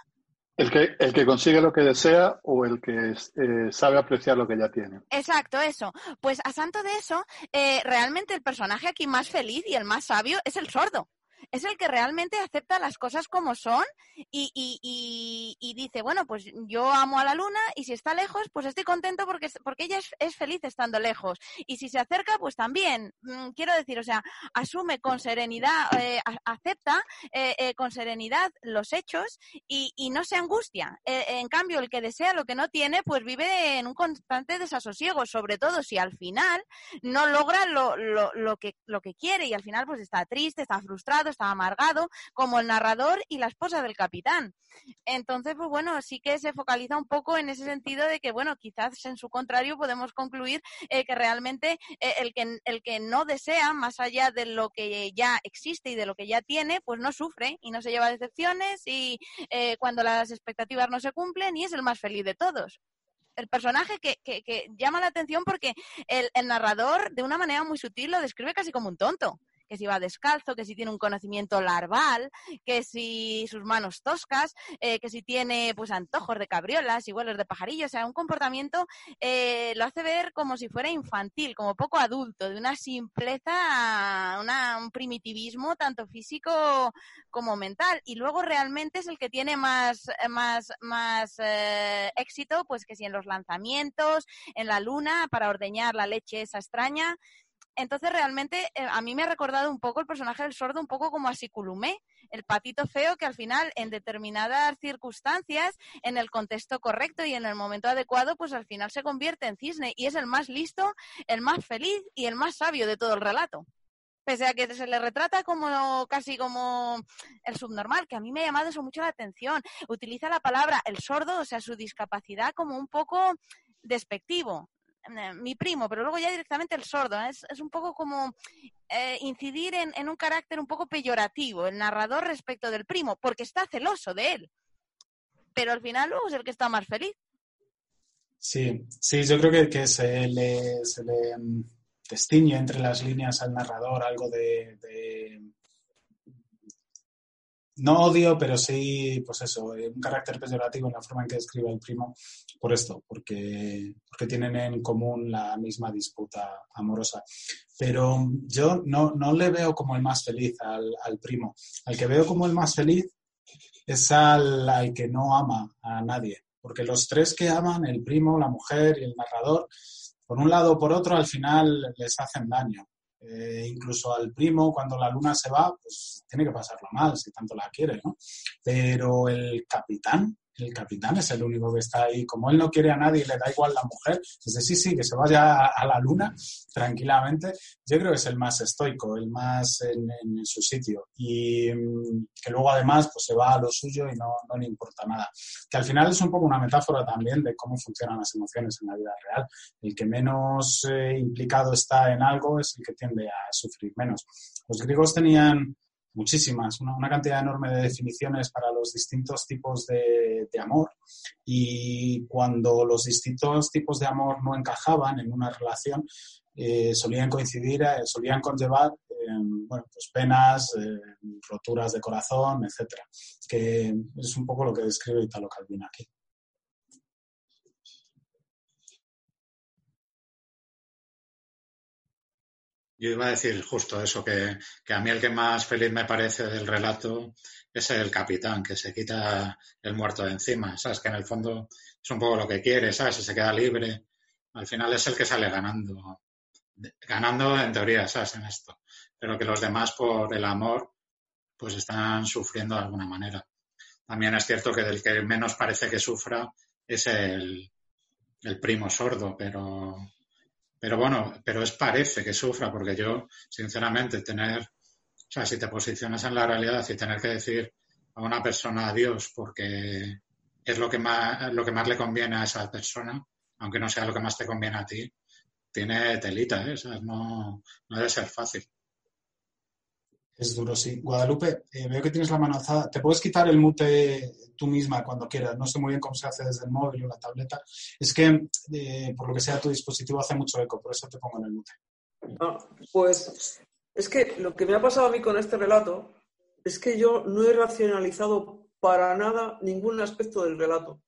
El que, el que consigue lo que desea o el que eh, sabe apreciar lo que ya tiene. Exacto, eso. Pues a santo de eso, eh, realmente el personaje aquí más feliz y el más sabio es el sordo es el que realmente acepta las cosas como son y, y, y, dice, bueno, pues yo amo a la luna y si está lejos, pues estoy contento porque, porque ella es, feliz estando lejos. Y si se acerca, pues también. Mm, quiero decir, o sea, asume con serenidad, eh, acepta eh, eh, con serenidad los hechos y, y no se angustia. en cambio, el que desea lo que no tiene, pues vive en un constante desasosiego, sobre todo si al final no logra lo, lo, lo, que, lo que quiere y al final pues está triste, está frustrado, está amargado, como el narrador y la esposa del capitán. Entonces, pues bueno, sí que se focaliza un poco en ese sentido de que, bueno, quizás en su contrario podemos concluir eh, que realmente eh, el, que, el que no desea, más allá de lo que ya existe y de lo que ya tiene, pues no sufre y no se lleva decepciones y eh, cuando las expectativas no se cumplen y es el más feliz de todos el personaje que, llama la atención porque el, narrador, de una manera muy sutil, lo describe casi como un tonto que si va descalzo, que si tiene un conocimiento larval, que si sus manos toscas, eh, que si tiene pues antojos de cabriolas y vuelos de pajarillos, o sea, un comportamiento eh, lo hace ver como si fuera infantil, como poco adulto, de una simpleza, un primitivismo tanto físico como mental. Y luego realmente es el que tiene más, más, más eh, éxito, pues que si en los lanzamientos, en la luna, para ordeñar la leche esa extraña, entonces realmente eh, a mí me ha recordado un poco el personaje del sordo, un poco como a Siculumé, el patito feo que al final en determinadas circunstancias, en el contexto correcto y en el momento adecuado, pues al final se convierte en cisne y es el más listo, el más feliz y el más sabio de todo el relato. Pese a que se le retrata como casi como el subnormal, que a mí me ha llamado eso mucho la atención. Utiliza la palabra el sordo, o sea, su discapacidad como un poco despectivo. Eh, mi primo, pero luego ya directamente el sordo. Es, es un poco como eh, incidir en, en, un carácter un poco peyorativo, el narrador respecto del primo, porque está celoso de él. Pero al final luego es el que está más feliz. Sí, sí, yo creo que, que se le, se le mm, destiñe entre las líneas al narrador algo de no odio, pero sí, pues eso, eh, un carácter peyorativo en la forma en que describe el primo, por esto, porque, porque tienen en común la misma disputa amorosa. Pero yo no, no le veo como el más feliz al, al primo. Al que veo como el más feliz es al, al que no ama a nadie. Porque los tres que aman, el primo, la mujer y el narrador, por un lado o por otro, al final les hacen daño. Eh, incluso al primo, cuando la luna se va, pues tiene que pasarlo mal, si tanto la quiere, ¿no? Pero el capitán, el capitán es el único que está ahí. Como él no quiere a nadie y le da igual la mujer, dice, sí, sí, que se vaya a, la luna tranquilamente. Yo creo que es el más estoico, el más en, su sitio. Y mm, que luego además pues se va a lo suyo y no, le importa nada. Que al final es un poco una metáfora también de cómo funcionan las emociones en la vida real. El que menos eh, implicado está en algo es el que tiende a sufrir menos. Los griegos tenían muchísimas, una, cantidad enorme de definiciones para los distintos tipos de, amor y cuando los distintos tipos de amor no encajaban en una relación, eh, solían coincidir, eh, solían conllevar bueno, pues penas, eh, roturas de corazón, etcétera, que es un poco lo que describe Italo Calvino aquí. Yo iba a decir justo eso, que, a mí el que más feliz me parece del relato es el capitán, que se quita el muerto de encima, ¿sabes? Que en el fondo es un poco lo que quiere, ¿sabes? Se queda libre. Al final es el que sale ganando. Ganando en teoría, ¿sabes? En esto. Pero que los demás, por el amor, pues están sufriendo de alguna manera. También es cierto que del que menos parece que sufra es el, el primo sordo, pero pero bueno, pero es parece que sufra, porque yo, sinceramente, tener, o sea, si te posicionas en la realidad y tener que decir a una persona adiós porque es lo que más, lo que más le conviene a esa persona, aunque no sea lo que más te conviene a ti, tiene telita, ¿eh? no, no debe ser fácil. Es duro, sí. Guadalupe, eh, veo que tienes la mano alzada. ¿Te puedes quitar el mute tú misma cuando quieras? No sé muy bien cómo se hace desde el móvil o la tableta. Es que, eh, por lo que sea, tu dispositivo hace mucho eco, por eso te pongo en el mute. Ah, pues es que lo que me ha pasado a mí con este relato es que yo no he racionalizado para nada ningún aspecto del relato.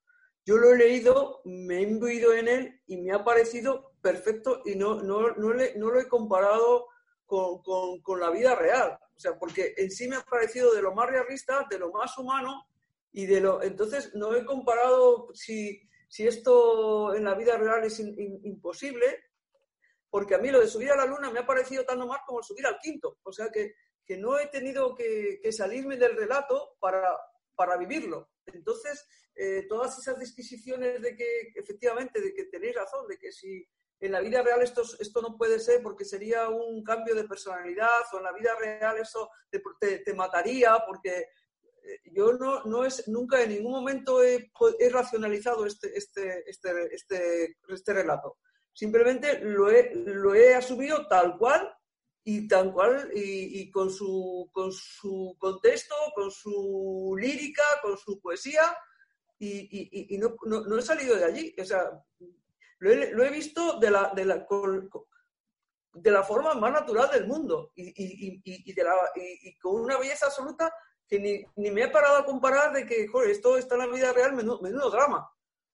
Yo lo he leído, me he imbuido en él y me ha parecido perfecto y no, no, no, no lo he comparado con, con, con la vida real. O sea, porque en sí me ha parecido de lo más realista, de lo más humano y de lo... Entonces, no he comparado si, si esto en la vida real es imposible, porque a mí lo de subir a la luna me ha parecido tan normal como subir al quinto. O sea, que, que no he tenido que, salirme del relato para, para vivirlo. Entonces, eh, todas esas disquisiciones de que, efectivamente, de que tenéis razón, de que si en la vida real esto, esto no puede ser porque sería un cambio de personalidad o en la vida real eso te, mataría porque eh, yo no, no es, nunca en ningún momento he, racionalizado este, este, este, este, este relato. Simplemente lo he, lo he asumido tal cual y tal cual y, con, su, con su contexto, con su lírica, con su poesía y, y, no, no, no, he salido de allí. O sea, lo he, visto de la, de, la, de la forma más natural del mundo y, y, y, de la, y, con una belleza absoluta que ni, ni, me he parado a comparar de que, joder, esto está en la vida real, menudo, menudo drama.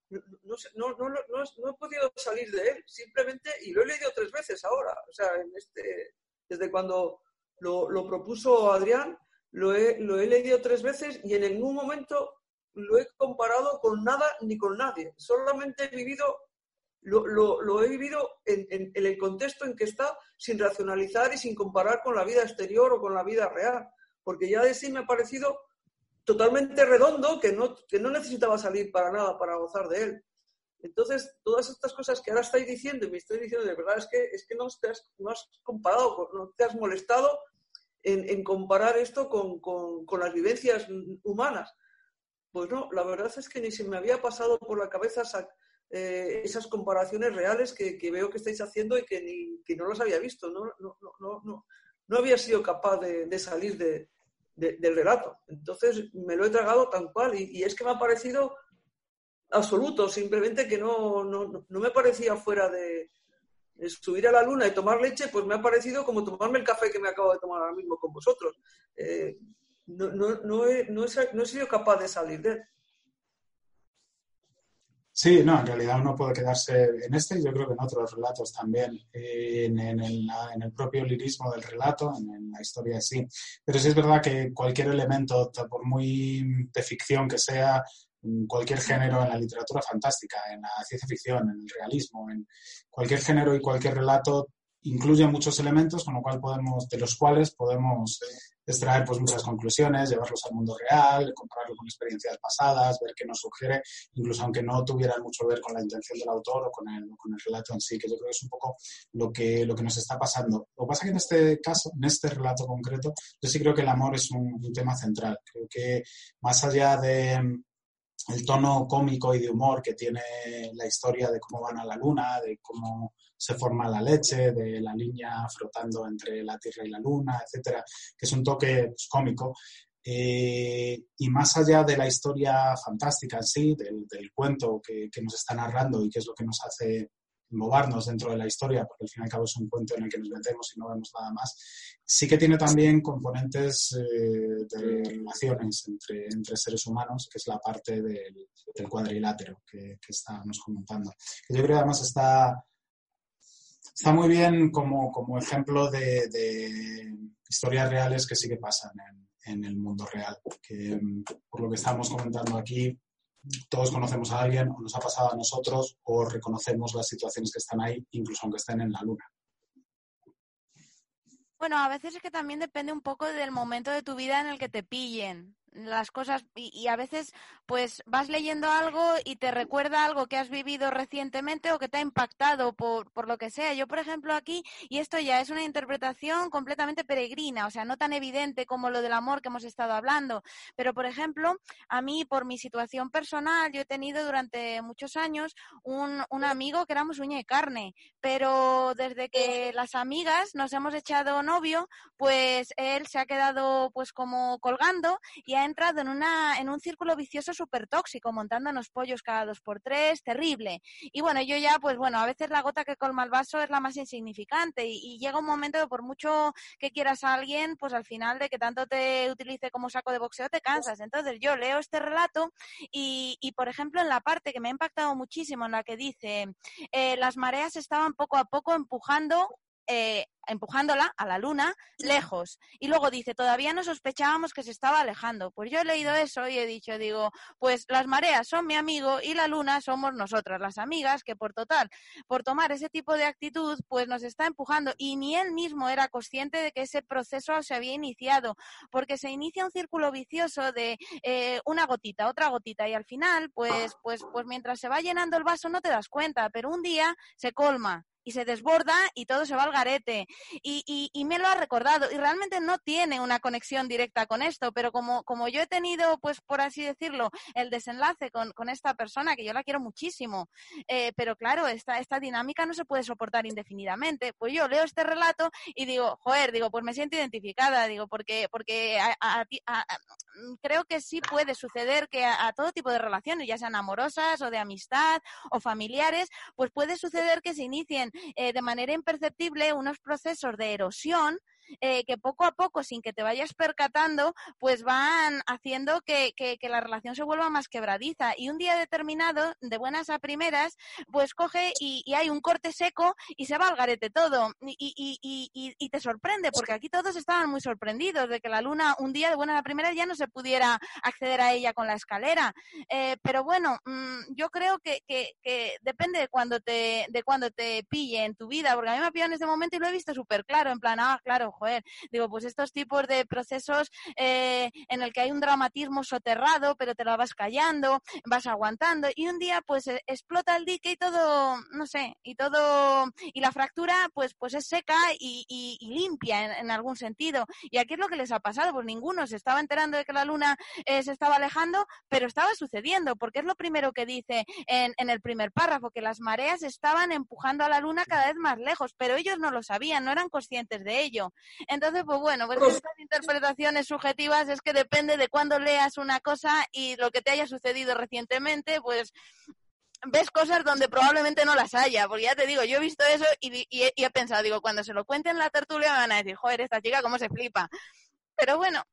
No, no, no, no, he podido salir de él, simplemente, y lo he leído tres veces ahora, o sea, en este, desde cuando lo, lo propuso Adrián, lo he, lo he leído tres veces y en ningún momento lo he comparado con nada ni con nadie. Solamente he vivido lo, he vivido en, el contexto en que está, sin racionalizar y sin comparar con la vida exterior o con la vida real. Porque ya de sí me ha parecido totalmente redondo que no, que no necesitaba salir para nada para gozar de él. Entonces, todas estas cosas que ahora estáis diciendo y me estoy diciendo, de verdad es que, es que no, te has, no has comparado, no te has molestado en, comparar esto con, con, las vivencias humanas. Pues no, la verdad es que ni se me había pasado por la cabeza eh, esas comparaciones reales que, veo que estáis haciendo y que, ni, que no las había visto. No, no, no, no, no había sido capaz de, salir de, del relato. Entonces me lo he tragado tan cual y, es que me ha parecido absoluto, simplemente que no, no, no me parecía fuera de, subir a la luna y tomar leche, pues me ha parecido como tomarme el café que me acabo de tomar ahora mismo con vosotros. Eh, no, no, no, he, no, he, sido capaz de salir de él. Sí, no, en realidad uno puede quedarse en este y yo creo que en otros relatos también, en, el, propio lirismo del relato, en, la historia sí. Pero sí es verdad que cualquier elemento, por muy de ficción que sea, cualquier género en la literatura fantástica, en la ciencia ficción, en el realismo, en cualquier género y cualquier relato incluye muchos elementos, con lo cual podemos, de los cuales podemos extraer pues, muchas conclusiones, llevarlos al mundo real, compararlo con experiencias pasadas, ver qué nos sugiere, incluso aunque no tuvieran mucho que ver con la intención del autor o con el, con el relato en sí, que yo creo que es un poco lo que, lo que nos está pasando. Lo que pasa es que en este caso, en este relato concreto, yo sí creo que el amor es un, tema central. Creo que más allá de, el tono cómico y de humor que tiene la historia de cómo van a la luna, de cómo se forma la leche, de la línea flotando entre la Tierra y la Luna, etcétera, que es un toque pues, cómico. Eh, y más allá de la historia fantástica en sí, del, cuento que, que, nos está narrando y que es lo que nos hace movernos dentro de la historia, porque al fin y al cabo es un cuento en el que nos metemos y no vemos nada más, sí que tiene también componentes eh, de relaciones entre, entre, seres humanos, que es la parte del, del cuadrilátero que, que, estábamos comentando. Yo creo que además está, está muy bien como, como ejemplo de, historias reales que sí que pasan en, en el mundo real, que por lo que estamos comentando aquí, todos conocemos a alguien o nos ha pasado a nosotros o reconocemos las situaciones que están ahí, incluso aunque estén en la luna. Bueno, a veces es que también depende un poco del momento de tu vida en el que te pillen las cosas y, a veces pues vas leyendo algo y te recuerda algo que has vivido recientemente o que te ha impactado por, por lo que sea. Yo, por ejemplo, aquí, y esto ya es una interpretación completamente peregrina, o sea, no tan evidente como lo del amor que hemos estado hablando, pero, por ejemplo, a mí, por mi situación personal, yo he tenido durante muchos años un, un amigo que éramos uña y carne, pero desde que las amigas nos hemos echado novio, pues él se ha quedado pues como colgando y ha entrado en, una, en un círculo vicioso súper tóxico, montándonos pollos cada dos por tres, terrible. Y bueno, yo ya, pues bueno, a veces la gota que colma el vaso es la más insignificante y, llega un momento que por mucho que quieras a alguien, pues al final de que tanto te utilice como saco de boxeo te cansas. Entonces yo leo este relato y, y por ejemplo, en la parte que me ha impactado muchísimo, en la que dice, eh, las mareas estaban poco a poco empujando eh, empujándola a la luna lejos. Y luego dice, todavía no sospechábamos que se estaba alejando. Pues yo he leído eso y he dicho, digo, pues las mareas son mi amigo y la luna somos nosotras, las amigas, que por total, por tomar ese tipo de actitud, pues nos está empujando. Y ni él mismo era consciente de que ese proceso se había iniciado, porque se inicia un círculo vicioso de eh, una gotita, otra gotita, y al final, pues, pues, pues mientras se va llenando el vaso no te das cuenta, pero un día se colma y se desborda y todo se va al garete. Y, y, me lo ha recordado. Y realmente no tiene una conexión directa con esto, pero como, como yo he tenido, pues por así decirlo, el desenlace con, con esta persona, que yo la quiero muchísimo, eh, pero claro, esta, esta dinámica no se puede soportar indefinidamente. Pues yo leo este relato y digo, joder, digo, pues me siento identificada, digo, porque, porque creo que sí puede suceder que a, todo tipo de relaciones, ya sean amorosas o de amistad o familiares, pues puede suceder que se inicien eh, de manera imperceptible unos procesos de erosión eh, que poco a poco, sin que te vayas percatando, pues van haciendo que, que, la relación se vuelva más quebradiza. Y un día determinado, de buenas a primeras, pues coge y, hay un corte seco y se va al garete todo. Y, y, y, te sorprende, porque aquí todos estaban muy sorprendidos de que la luna un día de buenas a primeras ya no se pudiera acceder a ella con la escalera. Eh, pero bueno, mm, yo creo que, que, que, depende de cuando te, de cuando te pille en tu vida, porque a mí me ha pillado en ese momento y lo he visto súper claro, en plan, ah, claro, joder, digo, pues estos tipos de procesos eh, en el que hay un dramatismo soterrado, pero te lo vas callando, vas aguantando y un día pues e, explota el dique y todo, no sé, y todo, y la fractura pues, pues es seca y, limpia en, algún sentido. Y aquí es lo que les ha pasado, pues ninguno se estaba enterando de que la luna eh, se estaba alejando, pero estaba sucediendo, porque es lo primero que dice en, en el primer párrafo, que las mareas estaban empujando a la luna cada vez más lejos, pero ellos no lo sabían, no eran conscientes de ello. Entonces, pues bueno, pues estas interpretaciones subjetivas es que depende de cuándo leas una cosa y lo que te haya sucedido recientemente, pues ves cosas donde probablemente no las haya, porque ya te digo, yo he visto eso y, he pensado, digo, cuando se lo cuenten en la tertulia me van a decir, joder, esta chica cómo se flipa. Pero bueno.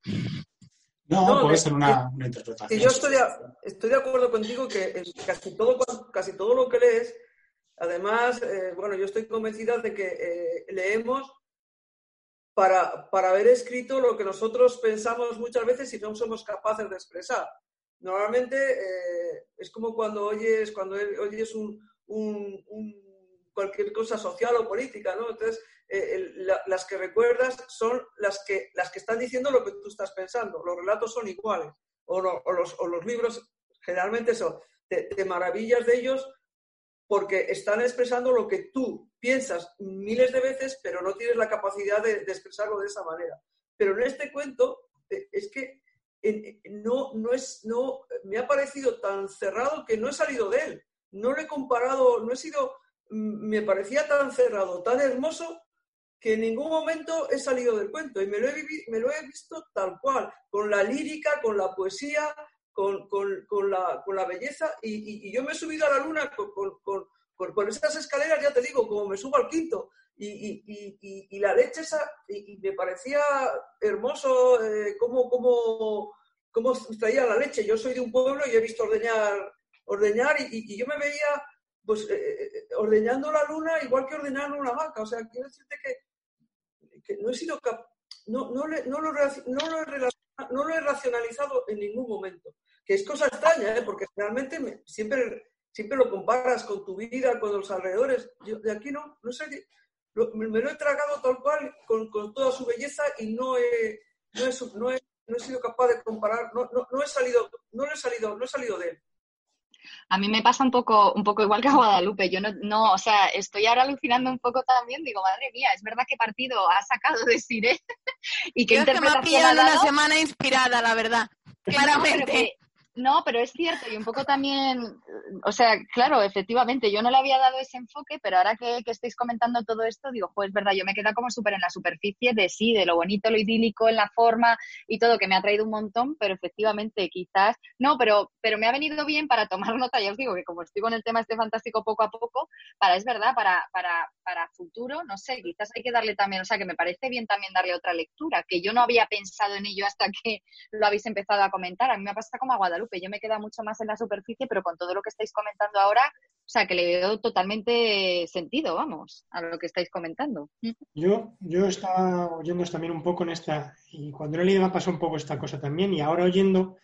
No, puede ser una, interpretación. yo estoy de, estoy de acuerdo contigo que casi todo, casi todo lo que lees, además, eh, bueno, yo estoy convencida de que eh, leemos para, para haber escrito lo que nosotros pensamos muchas veces y no somos capaces de expresar. Normalmente eh, es como cuando oyes, cuando oyes un, cualquier cosa social o política, ¿no? Entonces, eh, las que recuerdas son las que, las que están diciendo lo que tú estás pensando. Los relatos son iguales. O, los, o los, libros generalmente son, te, maravillas de ellos porque están expresando lo que tú piensas miles de veces, pero no tienes la capacidad de, expresarlo de esa manera. Pero en este cuento eh, es que no, no es, no, me ha parecido tan cerrado que no he salido de él. No lo he comparado, no he sido, mm, me parecía tan cerrado, tan hermoso, que en ningún momento he salido del cuento y me lo he, me lo he visto tal cual, con la lírica, con la poesía, con, con, la, con la, belleza y, y, yo me he subido a la luna con, con, esas escaleras, ya te digo, como me subo al quinto y, y la leche esa, y, me parecía hermoso eh, cómo, cómo, cómo traía la leche. Yo soy de un pueblo y he visto ordeñar, ordeñar y, yo me veía pues eh, eh, ordeñando la luna igual que ordeñando una vaca. O sea, quiero decirte que, no he sido no, no, no, lo, no, lo he no lo he racionalizado en ningún momento. Que es cosa extraña, ¿eh? porque realmente siempre, siempre lo comparas con tu vida, con los alrededores. Yo de aquí no, no sé, me, lo he tragado tal cual, con, con toda su belleza y no he, no he, no he, no he sido capaz de comparar, no, no, no, he salido, no he salido, no he salido de él. A mí me pasa un poco, un poco igual que a Guadalupe. Yo no, no, o sea, estoy ahora alucinando un poco también. Digo, madre mía, es verdad que partido ha sacado de Siré y qué interpretación ha una semana inspirada, la verdad. Claramente. No, pero es cierto, y un poco también, o sea, claro, efectivamente, yo no le había dado ese enfoque, pero ahora que, que estáis comentando todo esto, digo, pues verdad, yo me quedo como súper en la superficie de sí, de lo bonito, lo idílico, en la forma y todo, que me ha traído un montón, pero efectivamente, quizás, no, pero, pero me ha venido bien para tomar nota, ya os digo que como estoy con el tema este fantástico poco a poco, para, es verdad, para, para, para futuro, no sé, quizás hay que darle también, o sea, que me parece bien también darle otra lectura, que yo no había pensado en ello hasta que lo habéis empezado a comentar, a mí me pasa como a Guadalupe yo me queda mucho más en la superficie, pero con todo lo que estáis comentando ahora, o sea, que le veo totalmente sentido, vamos, a lo que estáis comentando. Yo, yo estaba oyendo también un poco en esta, y cuando he leído me pasó un poco esta cosa también, y ahora oyendo,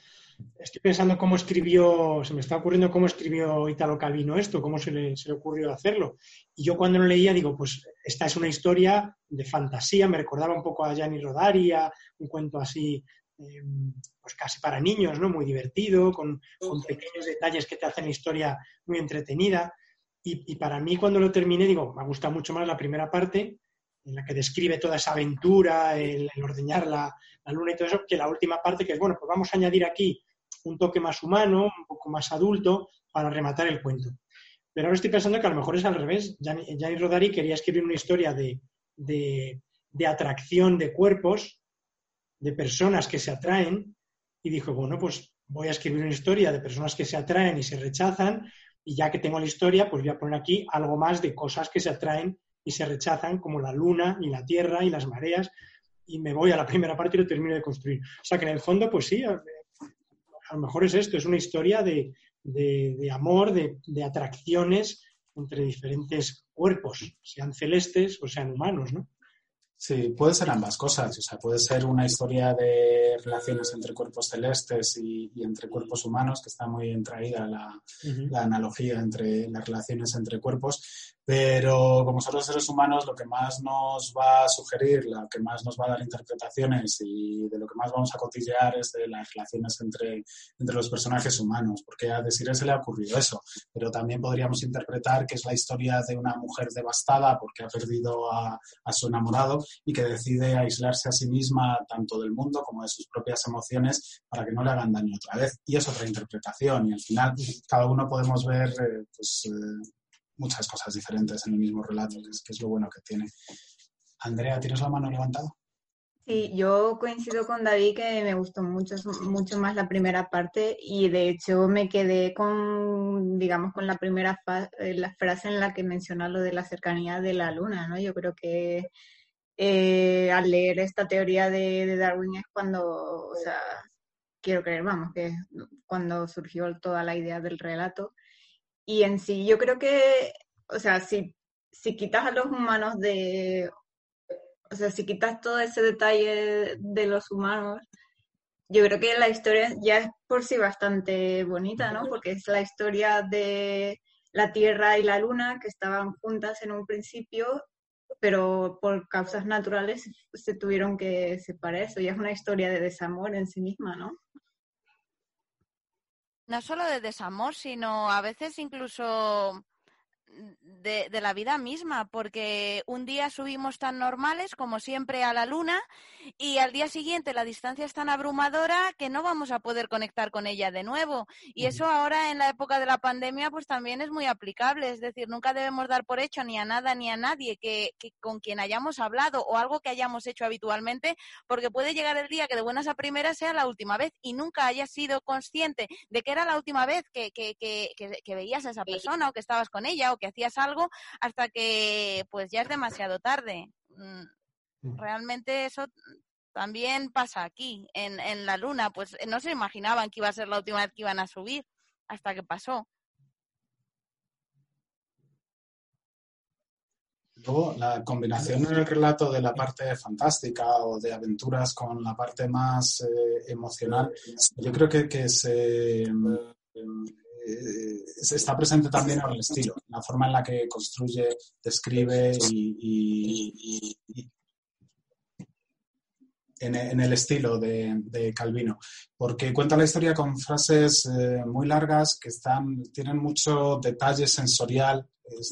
estoy pensando cómo escribió, se me está ocurriendo cómo escribió Italo Calvino esto, cómo se le, se le ocurrió hacerlo. Y yo cuando lo leía digo, pues esta es una historia de fantasía, me recordaba un poco a Gianni Rodaria, un cuento así Em, pues casi para niños, ¿no? Muy divertido, con, pequeños detalles que te hacen la historia muy entretenida. Y, para mí cuando lo terminé, digo, me gusta mucho más la primera parte, en la que describe toda esa aventura, el, ordeñar la, luna y todo eso, que la última parte, que es, bueno, pues vamos a añadir aquí un toque más humano, un poco más adulto, para rematar el cuento. Pero ahora estoy pensando que a lo mejor es al revés. Gianni, Rodari quería escribir una historia de, de atracción de cuerpos de personas que se atraen y dijo, bueno, pues voy a escribir una historia de personas que se atraen y se rechazan y ya que tengo la historia, pues voy a poner aquí algo más de cosas que se atraen y se rechazan, como la luna y la tierra y las mareas, y me voy a la primera parte y lo termino de construir. O sea que en el fondo, pues sí, a, lo mejor es esto, es una historia de, de, amor, de, de, atracciones entre diferentes cuerpos, sean celestes o sean humanos, ¿no? Sí, puede ser ambas cosas. O sea, puede ser una historia de relaciones entre cuerpos celestes y, entre cuerpos humanos, que está muy entraída la, la, analogía entre las relaciones entre cuerpos. Pero como somos seres humanos, lo que más nos va a sugerir, lo que más nos va a dar interpretaciones y de lo que más vamos a cotillear es de las relaciones entre, entre los personajes humanos, porque a Desiree se le ha ocurrido eso. Pero también podríamos interpretar que es la historia de una mujer devastada porque ha perdido a, a su enamorado y que decide aislarse a sí misma tanto del mundo como de sus propias emociones para que no le hagan daño otra vez. Y es otra interpretación y al final cada uno podemos ver eh, pues, eh, muchas cosas diferentes en el mismo relato, que es, lo bueno que tiene. Andrea, ¿tienes la mano levantada? Sí, yo coincido con David que me gustó mucho, mucho más la primera parte y de hecho me quedé con, digamos, con la primera eh, la frase en la que menciona lo de la cercanía de la luna, ¿no? Yo creo que eh, al leer esta teoría de, de, Darwin es cuando, o sea, quiero creer, vamos, que es cuando surgió toda la idea del relato y en sí, yo creo que, o sea, si, si quitas a los humanos de, o sea, si quitas todo ese detalle de los humanos, yo creo que la historia ya es por sí bastante bonita, ¿no? Porque es la historia de la Tierra y la Luna que estaban juntas en un principio, pero por causas naturales se tuvieron que separar. Eso ya es una historia de desamor en sí misma, ¿no? No solo de desamor, sino a veces incluso de, de, la vida misma, porque un día subimos tan normales como siempre a la luna y al día siguiente la distancia es tan abrumadora que no vamos a poder conectar con ella de nuevo. Y eso ahora en la época de la pandemia pues también es muy aplicable, es decir, nunca debemos dar por hecho ni a nada ni a nadie que, que con quien hayamos hablado o algo que hayamos hecho habitualmente, porque puede llegar el día que de buenas a primeras sea la última vez y nunca hayas sido consciente de que era la última vez que, que, que, que veías a esa persona o que estabas con ella o que hacías algo hasta que pues ya es demasiado tarde. Mm, mm. Realmente eso también pasa aquí, en, en la luna, pues no se imaginaban que iba a ser la última vez que iban a subir hasta que pasó. Luego, la combinación en el relato de la parte fantástica o de aventuras con la parte más eh, emocional, yo creo que, que se, eh, está presente también en el estilo, en la forma en la que construye, describe y, en, el estilo de, Calvino, porque cuenta la historia con frases eh, muy largas que están, tienen mucho detalle sensorial,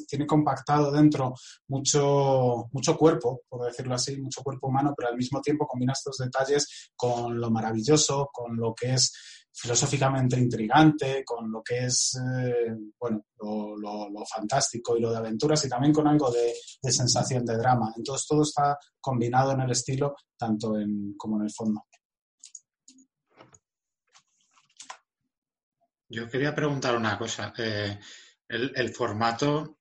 tiene compactado dentro mucho, mucho cuerpo, por decirlo así, mucho cuerpo humano, pero al mismo tiempo combina estos detalles con lo maravilloso, con lo que es filosóficamente intrigante, con lo que es eh, bueno, lo, fantástico y lo de aventuras y también con algo de, sensación de drama. Entonces todo está combinado en el estilo tanto en, como en el fondo. Yo quería preguntar una cosa. Eh, el, formato,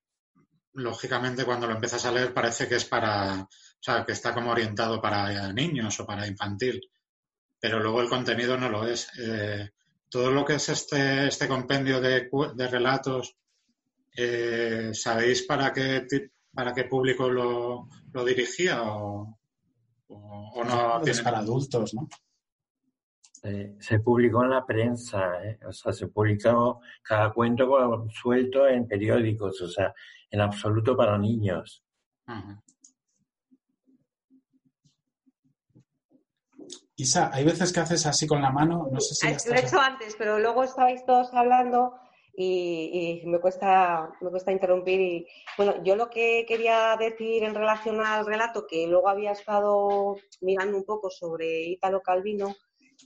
lógicamente, cuando lo empiezas a leer parece que es para, o sea, que está como orientado para niños o para infantil pero luego el contenido no lo es. Eh, todo lo que es este, este compendio de, relatos, eh, ¿sabéis para qué, para qué público lo, dirigía o, no? Es para adultos, ¿no? Eh, se publicó en la prensa, o sea, se publicó cada cuento suelto en periódicos, o sea, en absoluto para niños. Isa, hay veces que haces así con la mano, no sé si... Lo he hecho antes, pero luego estabais todos hablando y, me, cuesta, me cuesta interrumpir. Y, bueno, yo lo que quería decir en relación al relato, que luego había estado mirando un poco sobre Ítalo Calvino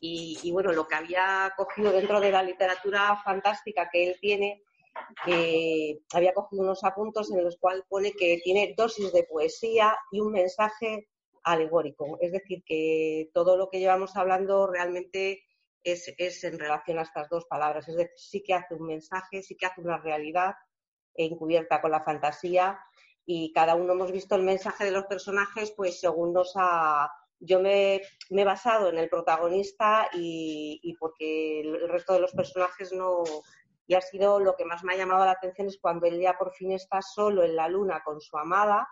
y, bueno, lo que había cogido dentro de la literatura fantástica que él tiene, que había cogido unos apuntos en los cuales pone que tiene dosis de poesía y un mensaje alegórico. Es decir, que todo lo que llevamos hablando realmente es, en relación a estas dos palabras. Es decir, sí que hace un mensaje, sí que hace una realidad encubierta con la fantasía y cada uno hemos visto el mensaje de los personajes, pues según nos ha... Yo me, he basado en el protagonista y, porque el resto de los personajes no, y ha sido lo que más me ha llamado la atención es cuando él ya por fin está solo en la luna con su amada,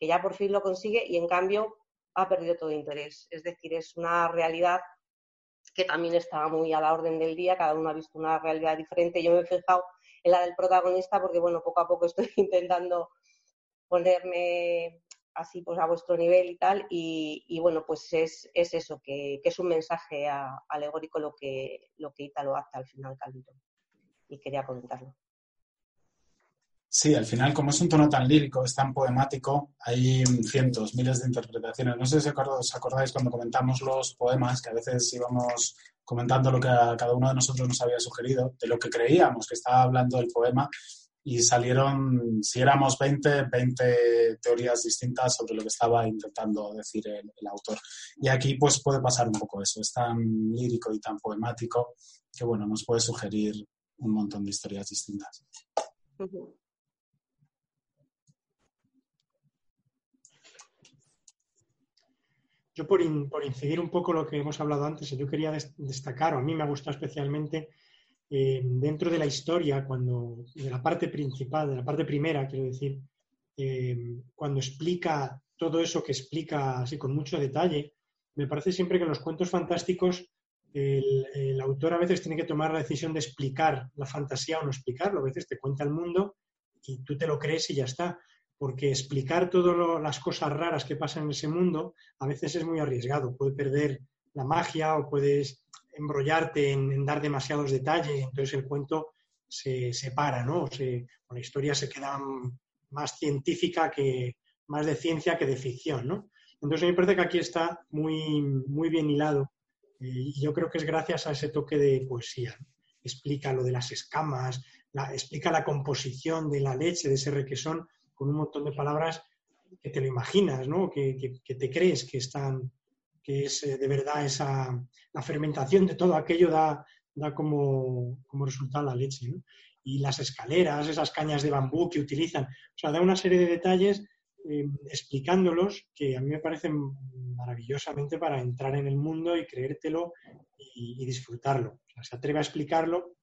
que ya por fin lo consigue y en cambio ha perdido todo interés. Es decir, es una realidad que también está muy a la orden del día, cada uno ha visto una realidad diferente. Yo me he fijado en la del protagonista porque, bueno, poco a poco estoy intentando ponerme así pues a vuestro nivel y tal, y, bueno, pues es, eso, que, es un mensaje alegórico lo que, lo que Italo hace al final, Calvito. Y quería comentarlo. Sí, al final, como es un tono tan lírico, es tan poemático, hay cientos, miles de interpretaciones. No sé si os acordáis cuando comentamos los poemas, que a veces íbamos comentando lo que cada uno de nosotros nos había sugerido, de lo que creíamos que estaba hablando el poema, y salieron, si éramos 20, 20 teorías distintas sobre lo que estaba intentando decir el, autor. Y aquí pues puede pasar un poco eso, es tan lírico y tan poemático que bueno, nos puede sugerir un montón de historias distintas. Yo por, incidir un poco lo que hemos hablado antes, yo quería destacar, o a mí me ha gustado especialmente, eh, dentro de la historia, cuando, de la parte principal, de la parte primera, quiero decir, eh, cuando explica todo eso que explica así con mucho detalle, me parece siempre que en los cuentos fantásticos el, el, autor a veces tiene que tomar la decisión de explicar la fantasía o no explicarlo. A veces te cuenta el mundo y tú te lo crees y ya está porque explicar todas las cosas raras que pasan en ese mundo a veces es muy arriesgado. Puede perder la magia o puedes embrollarte en, dar demasiados detalles. Entonces el cuento se separa, ¿no? Se, la historia se queda más científica que, más de ciencia que de ficción, ¿no? Entonces me parece que aquí está muy, muy bien hilado y yo creo que es gracias a ese toque de poesía. Explica lo de las escamas, explica la composición de la leche, de ese requesón, con un montón de palabras que te lo imaginas, ¿no? que, te crees que están, que es eh, de verdad esa, la fermentación de todo aquello da, da como, como resultado la leche. Y las escaleras, esas cañas de bambú que utilizan, o sea, da una serie de detalles eh, explicándolos que a mí me parecen maravillosamente para entrar en el mundo y creértelo y, disfrutarlo. se atreve a explicarlo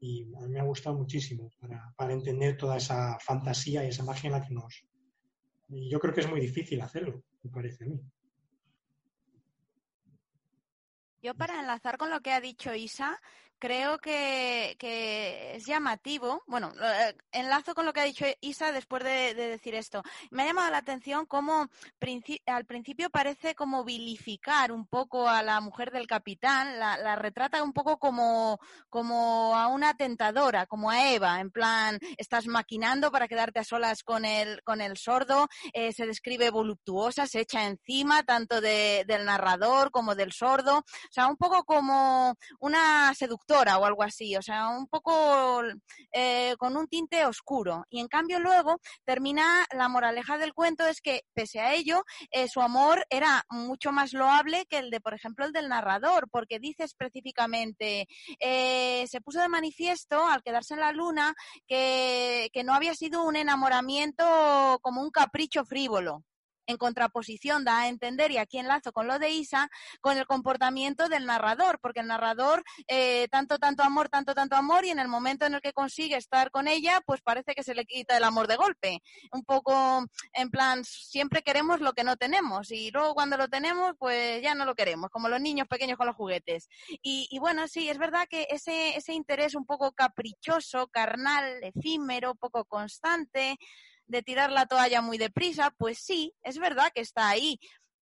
y a mí me ha gustado muchísimo para, entender toda esa fantasía y esa magia que nos... Y yo creo que es muy difícil hacerlo, me parece a mí. Yo para enlazar con lo que ha dicho Isa, creo que, es llamativo. Bueno, eh, enlazo con lo que ha dicho Isa después de, decir esto. Me ha llamado la atención cómo al principio parece como vilificar un poco a la mujer del capitán, la, retrata un poco como, como a una tentadora, como a Eva, en plan, estás maquinando para quedarte a solas con el, con el sordo, eh, se describe voluptuosa, se echa encima tanto del narrador como del sordo, o sea, un poco como una seductora o algo así, o sea, un poco eh, con un tinte oscuro. Y en cambio luego termina la moraleja del cuento es que pese a ello, eh, su amor era mucho más loable que el de, por ejemplo, el del narrador, porque dice específicamente, eh, se puso de manifiesto al quedarse en la luna que, que no había sido un enamoramiento como un capricho frívolo, en contraposición da a entender, y aquí enlazo con lo de Isa, con el comportamiento del narrador, porque el narrador, eh, tanto, tanto amor, tanto, tanto amor, y en el momento en el que consigue estar con ella, pues parece que se le quita el amor de golpe. Un poco en plan, siempre queremos lo que no tenemos, y luego cuando lo tenemos, pues ya no lo queremos, como los niños pequeños con los juguetes. Y, bueno, sí, es verdad que ese, ese interés un poco caprichoso, carnal, efímero, poco constante, de tirar la toalla muy deprisa, pues sí, es verdad que está ahí.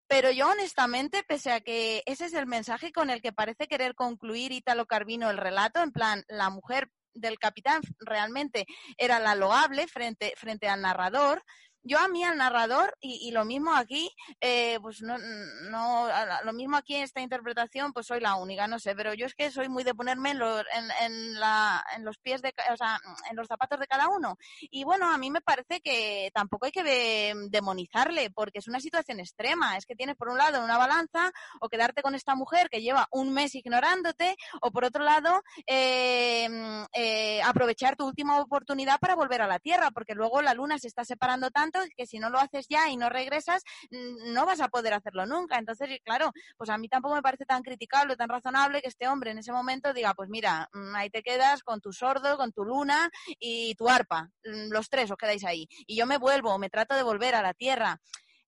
Pero yo honestamente, pese a que ese es el mensaje con el que parece querer concluir Italo Carvino el relato, en plan, la mujer del capitán realmente era la loable frente, frente al narrador, yo a mí al narrador, y, lo mismo aquí, eh, pues no, no, lo mismo aquí en esta interpretación, pues soy la única, no sé, pero yo es que soy muy de ponerme en, en, en, la, en los pies de, o sea, en los zapatos de cada uno. Y bueno, a mí me parece que tampoco hay que demonizarle, porque es una situación extrema. Es que tienes por un lado una balanza, o quedarte con esta mujer que lleva un mes ignorándote, o por otro lado, eh, eh, aprovechar tu última oportunidad para volver a la Tierra, porque luego la Luna se está separando tanto que si no lo haces ya y no regresas, no vas a poder hacerlo nunca. Entonces, claro, pues a mí tampoco me parece tan criticable, tan razonable que este hombre en ese momento diga, pues mira, mm, ahí te quedas con tu sordo, con tu luna y tu arpa. Mm, los tres os quedáis ahí. Y yo me vuelvo, me trato de volver a la tierra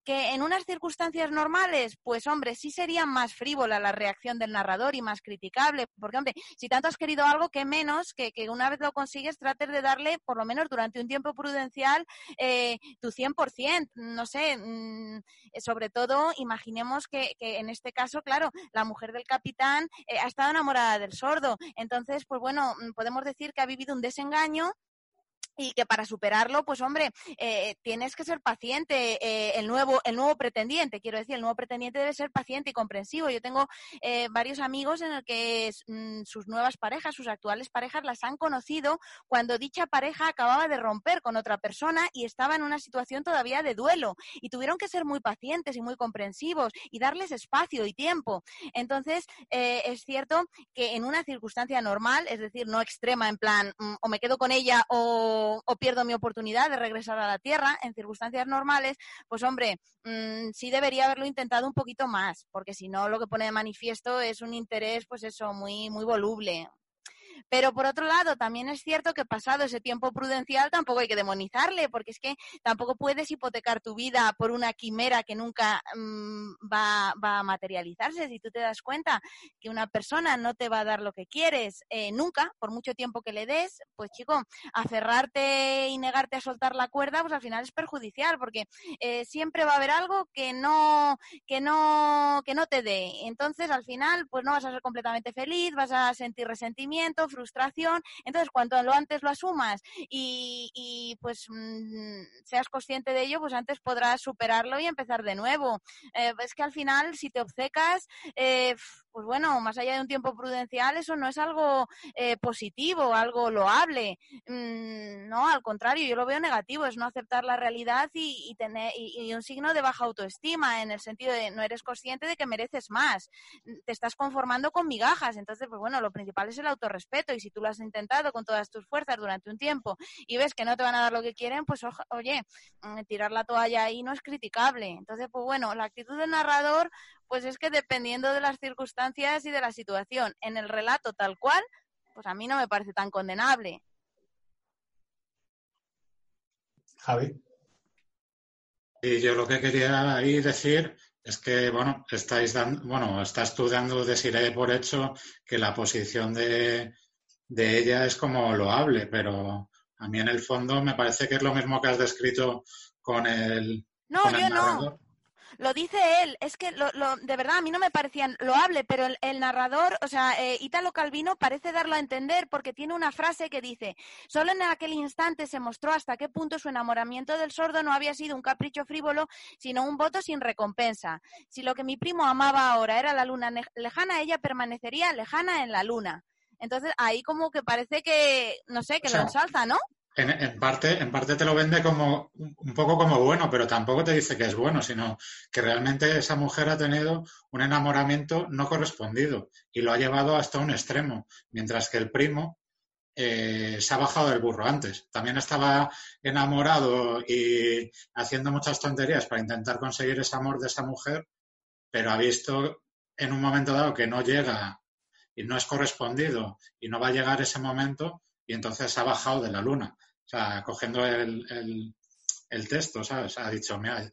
que en unas circunstancias normales, pues hombre, sí sería más frívola la reacción del narrador y más criticable, porque hombre, si tanto has querido algo, que menos que, que una vez lo consigues trates de darle, por lo menos durante un tiempo prudencial, eh, tu 100%, no sé, mm, sobre todo imaginemos que, que, en este caso, claro, la mujer del capitán eh, ha estado enamorada del sordo, entonces, pues bueno, mm, podemos decir que ha vivido un desengaño y que para superarlo, pues hombre, eh, tienes que ser paciente. Eh, el nuevo, el nuevo pretendiente, quiero decir, el nuevo pretendiente debe ser paciente y comprensivo. Yo tengo eh, varios amigos en el que mm, sus nuevas parejas, sus actuales parejas, las han conocido cuando dicha pareja acababa de romper con otra persona y estaba en una situación todavía de duelo y tuvieron que ser muy pacientes y muy comprensivos y darles espacio y tiempo. Entonces, es cierto que en una circunstancia normal, es decir, no extrema, en plan, mm, o me quedo con ella o o, pierdo mi oportunidad de regresar a la Tierra en circunstancias normales, pues hombre, mm, sí debería haberlo intentado un poquito más, porque si no lo que pone de manifiesto es un interés, pues eso, muy, muy voluble, pero por otro lado, también es cierto que pasado ese tiempo prudencial tampoco hay que demonizarle, porque es que tampoco puedes hipotecar tu vida por una quimera que nunca mm, va, a materializarse. Si tú te das cuenta que una persona no te va a dar lo que quieres eh, nunca, por mucho tiempo que le des, pues chico, aferrarte y negarte a soltar la cuerda, pues al final es perjudicial, porque eh, siempre va a haber algo que no, que no, que no te dé. Entonces, al final, pues no vas a ser completamente feliz, vas a sentir resentimiento, frustración. Entonces, cuanto lo antes lo asumas y, pues mm, seas consciente de ello, pues antes podrás superarlo y empezar de nuevo. Eh, es que al final, si te obcecas, eh, pues bueno, más allá de un tiempo prudencial, eso no es algo eh, positivo, algo loable. Mm, no, al contrario, yo lo veo negativo, es no aceptar la realidad y, tener y, un signo de baja autoestima, en el sentido de no eres consciente de que mereces más, te estás conformando con migajas. Entonces, pues bueno, lo principal es el autorrespeto y si tú lo has intentado con todas tus fuerzas durante un tiempo y ves que no te van a dar lo que quieren, pues oye, mm, tirar la toalla ahí no es criticable. Entonces, pues bueno, la actitud del narrador, pues es que dependiendo de las circunstancias y de la situación, en el relato tal cual, pues a mí no me parece tan condenable. Javi. Y yo lo que quería ahí decir es que, bueno, estáis dando, bueno, estás tú dando por hecho que la posición de, de ella es como loable, pero a mí en el fondo me parece que es lo mismo que has descrito con el. No, yo no lo dice él, es que lo, de verdad a mí no me parecía loable, pero el, narrador, o sea, eh, Italo Calvino parece darlo a entender porque tiene una frase que dice, solo en aquel instante se mostró hasta qué punto su enamoramiento del sordo no había sido un capricho frívolo, sino un voto sin recompensa. Si lo que mi primo amaba ahora era la luna lejana, ella permanecería lejana en la luna. Entonces ahí como que parece que, no sé, que lo ensalza, ¿no? En, parte, en parte te lo vende como un poco como bueno, pero tampoco te dice que es bueno, sino que realmente esa mujer ha tenido un enamoramiento no correspondido y lo ha llevado hasta un extremo, mientras que el primo eh, se ha bajado del burro antes. También estaba enamorado y haciendo muchas tonterías para intentar conseguir ese amor de esa mujer, pero ha visto en un momento dado que no llega y no es correspondido y no va a llegar ese momento y entonces ha bajado de la luna. O sea, cogiendo el, el, texto, ¿sabes? Ha dicho, mira,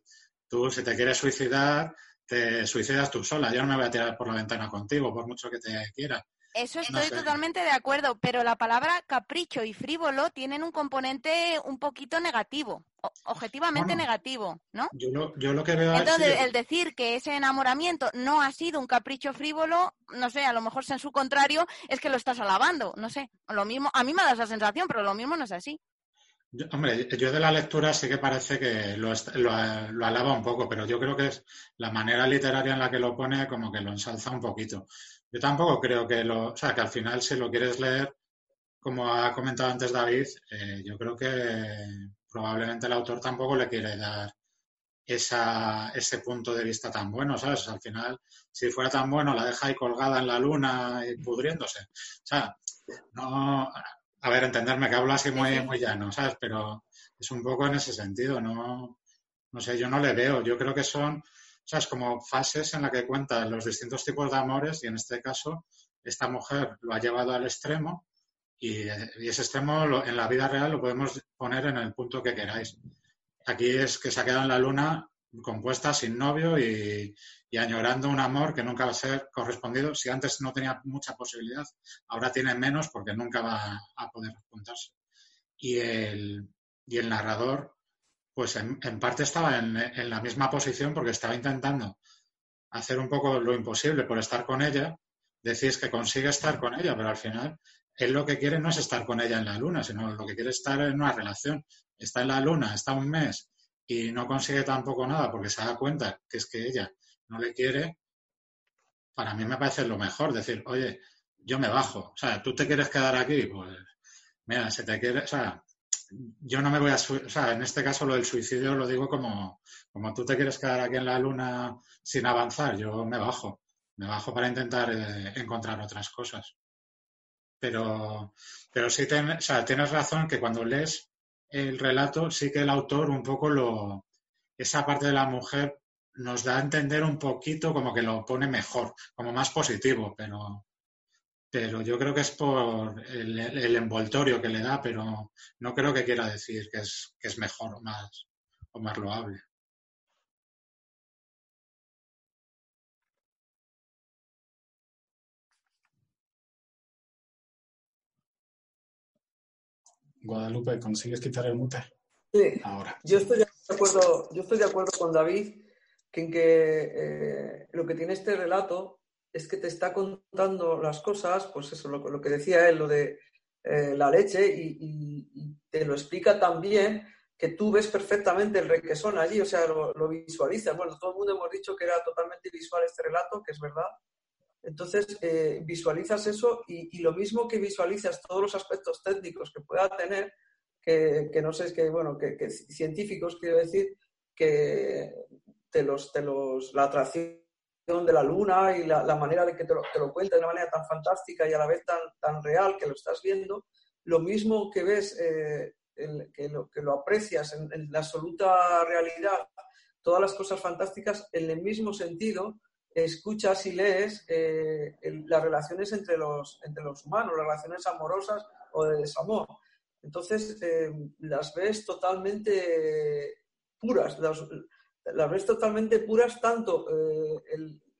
tú si te quieres suicidar, te suicidas tú sola. Yo no me voy a tirar por la ventana contigo, por mucho que te quiera. Eso estoy totalmente de acuerdo, pero la palabra capricho y frívolo tienen un componente un poquito negativo, objetivamente negativo, ¿no? Yo lo, yo lo que veo Entonces, el decir que ese enamoramiento no ha sido un capricho frívolo, no sé, a lo mejor en su contrario es que lo estás alabando, no sé. Lo mismo, a mí me da esa sensación, pero lo mismo no es así hombre, yo de la lectura sí que parece que lo, lo, alaba un poco, pero yo creo que es la manera literaria en la que lo pone como que lo ensalza un poquito. Yo tampoco creo que lo, o sea, que al final si lo quieres leer, como ha comentado antes David, eh, yo creo que probablemente el autor tampoco le quiere dar esa, ese punto de vista tan bueno, ¿sabes? Al final, si fuera tan bueno, la deja ahí colgada en la luna y pudriéndose. O sea, no, a ver, entenderme que hablo así muy, muy llano, ¿sabes? Pero es un poco en ese sentido, no, no sé, yo no le veo. Yo creo que son, ¿sabes? Como fases en las que cuentan los distintos tipos de amores y en este caso esta mujer lo ha llevado al extremo y, ese extremo en la vida real lo podemos poner en el punto que queráis. Aquí es que se ha quedado en la luna compuesta sin novio y, añorando un amor que nunca va a ser correspondido. Si antes no tenía mucha posibilidad, ahora tiene menos porque nunca va a poder juntarse. Y el, y el narrador, pues en, parte estaba en, en, la misma posición porque estaba intentando hacer un poco lo imposible por estar con ella. Decís que consigue estar con ella, pero al final él lo que quiere no es estar con ella en la luna, sino lo que quiere es estar en una relación. Está en la luna, está un mes y no consigue tampoco nada porque se da cuenta que es que ella no le quiere, para mí me parece lo mejor decir, oye, yo me bajo, o sea, tú te quieres quedar aquí, pues mira, se te quiere, o sea, yo no me voy a, o sea, en este caso lo del suicidio lo digo como, como tú te quieres quedar aquí en la luna sin avanzar, yo me bajo, me bajo para intentar eh, encontrar otras cosas. Pero, pero sí o sea, tienes razón que cuando lees el relato, sí que el autor un poco lo, esa parte de la mujer nos da a entender un poquito como que lo pone mejor, como más positivo, pero, pero yo creo que es por el, envoltorio que le da, pero no creo que quiera decir que es, que es mejor o más, o más loable. Guadalupe, ¿consigues quitar el mute? Sí. Ahora. Yo estoy de acuerdo, yo estoy de acuerdo con David que eh, lo que tiene este relato es que te está contando las cosas, pues eso, lo, que decía él, lo de eh, la leche, y, te lo explica también que tú ves perfectamente el requesón allí, o sea, lo, lo, visualizas. Bueno, todo el mundo hemos dicho que era totalmente visual este relato, que es verdad. Entonces, eh, visualizas eso y, lo mismo que visualizas todos los aspectos técnicos que pueda tener, que, no sé, es que, bueno, que, científicos, quiero decir, que te los, te los, la atracción de la luna y la, manera de que te lo, te cuenta de una manera tan fantástica y a la vez tan, tan real que lo estás viendo, lo mismo que ves, eh, que, lo, que lo aprecias en, la absoluta realidad, todas las cosas fantásticas, en el mismo sentido, escuchas y lees eh, las relaciones entre los, entre los humanos, las relaciones amorosas o de desamor. Entonces, eh, las ves totalmente puras, las ves totalmente puras tanto eh,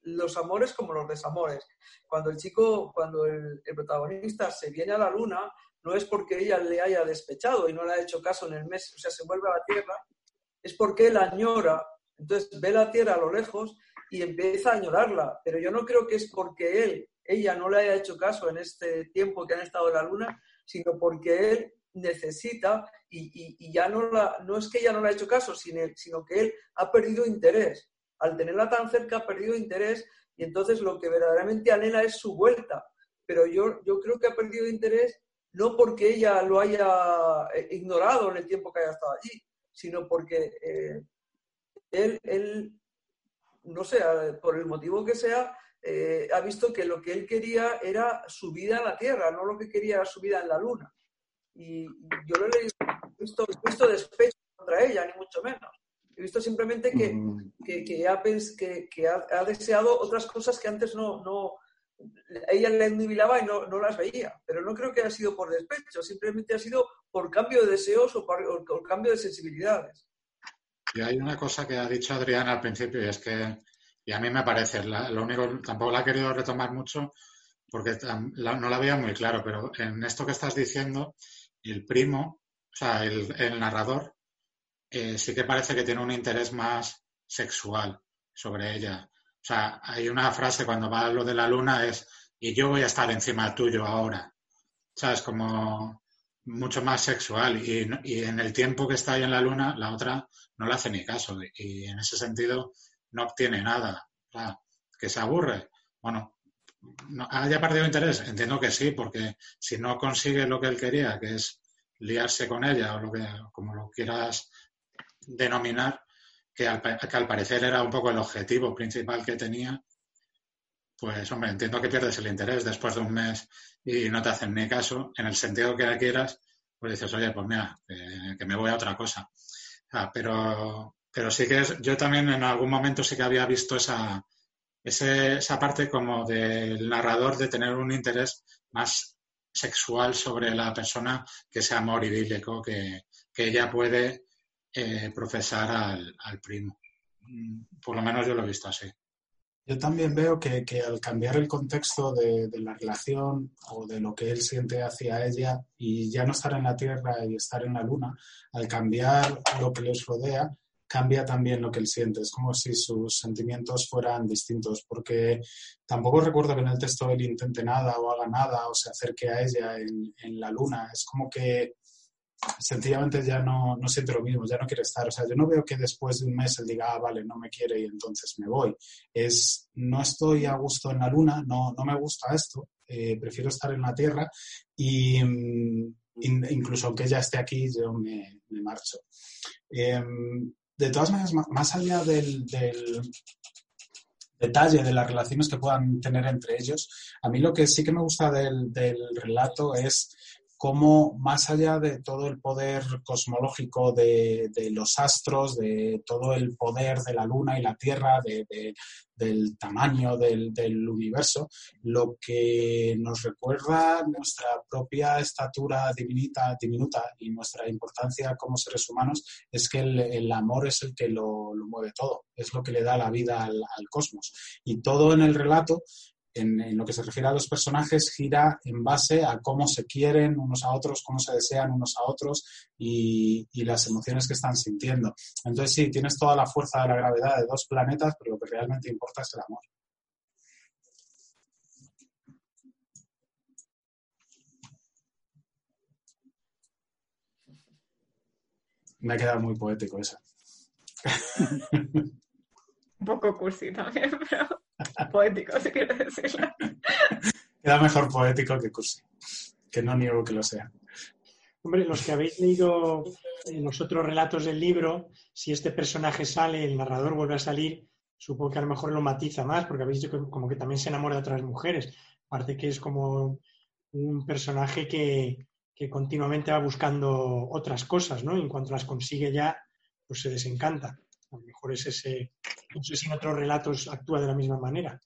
los amores como los desamores. Cuando el chico, cuando el, protagonista se viene a la luna, no es porque ella le haya despechado y no le ha hecho caso en el mes, o sea, se vuelve a la tierra, es porque él añora, entonces ve la tierra a lo lejos y empieza a añorarla. Pero yo no creo que es porque él, ella no le haya hecho caso en este tiempo que han estado en la luna, sino porque él necesita y, ya no, la, no es que ella no le ha hecho caso, sino, sino que él ha perdido interés. Al tenerla tan cerca ha perdido interés y entonces lo que verdaderamente anhela es su vuelta. Pero yo, yo creo que ha perdido interés no porque ella lo haya eh, ignorado en el tiempo que haya estado allí, sino porque eh, él, él, no sé, por el motivo que sea, eh, ha visto que lo que él quería era su vida en la Tierra, no lo que quería era su vida en la Luna. Y yo no he visto, visto despecho contra ella, ni mucho menos. He visto simplemente que, mm. que, ha, que, ha, deseado otras cosas que antes no, no ella le nubilaba y no, no, las veía. Pero no creo que haya sido por despecho, simplemente ha sido por cambio de deseos o por, cambio de sensibilidades. Y hay una cosa que ha dicho Adrián al principio y es que, y a mí me parece, lo único, tampoco la he querido retomar mucho porque no la veía muy claro, pero en esto que estás diciendo, el primo, o sea, el, narrador, eh, sí que parece que tiene un interés más sexual sobre ella. O sea, hay una frase cuando va lo de la luna es, y yo voy a estar encima tuyo ahora. ¿Sabes? Como mucho más sexual. Y, y, en el tiempo que está ahí en la luna, la otra no le hace ni caso. Y en ese sentido no obtiene nada. O sea, que se aburre. Bueno, ¿Haya perdido interés? Entiendo que sí, porque si no consigue lo que él quería, que es liarse con ella o lo que, como lo quieras denominar, que al, que al parecer era un poco el objetivo principal que tenía, pues hombre, entiendo que pierdes el interés después de un mes y no te hacen ni caso, en el sentido que quieras, pues dices, oye, pues mira, que me voy a otra cosa. pero, pero sí que es, yo también en algún momento sí que había visto esa, esa parte como del narrador de tener un interés más sexual sobre la persona que ese amor idílico que, ella puede eh, profesar al, primo. Mm, por lo menos yo lo he visto así. Yo también veo que, al cambiar el contexto de, de, la relación o de lo que él siente hacia ella y ya no estar en la Tierra y estar en la Luna, al cambiar lo que les rodea, cambia también lo que él siente. Es como si sus sentimientos fueran distintos, porque tampoco recuerdo que en el texto él intente nada o haga nada o se acerque a ella en, la luna. Es como que sencillamente ya no, no, siente lo mismo, ya no quiere estar. O sea, yo no veo que después de un mes él diga, ah, vale, no me quiere y entonces me voy. Es, no estoy a gusto en la luna, no, no me gusta esto, eh, prefiero estar en la Tierra y mm, incluso aunque ella esté aquí, yo me, marcho. Em, de todas maneras, más allá del, detalle de las relaciones que puedan tener entre ellos, a mí lo que sí que me gusta del, del relato es cómo más allá de todo el poder cosmológico de, los astros, de todo el poder de la luna y la tierra, del tamaño del, universo, lo que nos recuerda nuestra propia estatura divinita, diminuta y nuestra importancia como seres humanos es que el, amor es el que lo, mueve todo, es lo que le da la vida al, al cosmos. Y todo en el relato en, lo que se refiere a los personajes gira en base a cómo se quieren unos a otros, cómo se desean unos a otros y, y, las emociones que están sintiendo. Entonces sí, tienes toda la fuerza de la gravedad de dos planetas, pero lo que realmente importa es el amor. Me ha quedado muy poético eso. Un poco cursi también, pero poético, si quieres decirlo. Queda mejor poético que cursi, que no niego que lo sea. Hombre, los que habéis leído eh, los otros relatos del libro, si este personaje sale, el narrador vuelve a salir, supongo que a lo mejor lo matiza más, porque habéis dicho que como que también se enamora de otras mujeres. Aparte que es como un personaje que, que continuamente va buscando otras cosas, ¿no? Y en cuanto las consigue ya, pues se desencanta. A lo mejor es ese, no sé si en otros relatos actúa de la misma manera.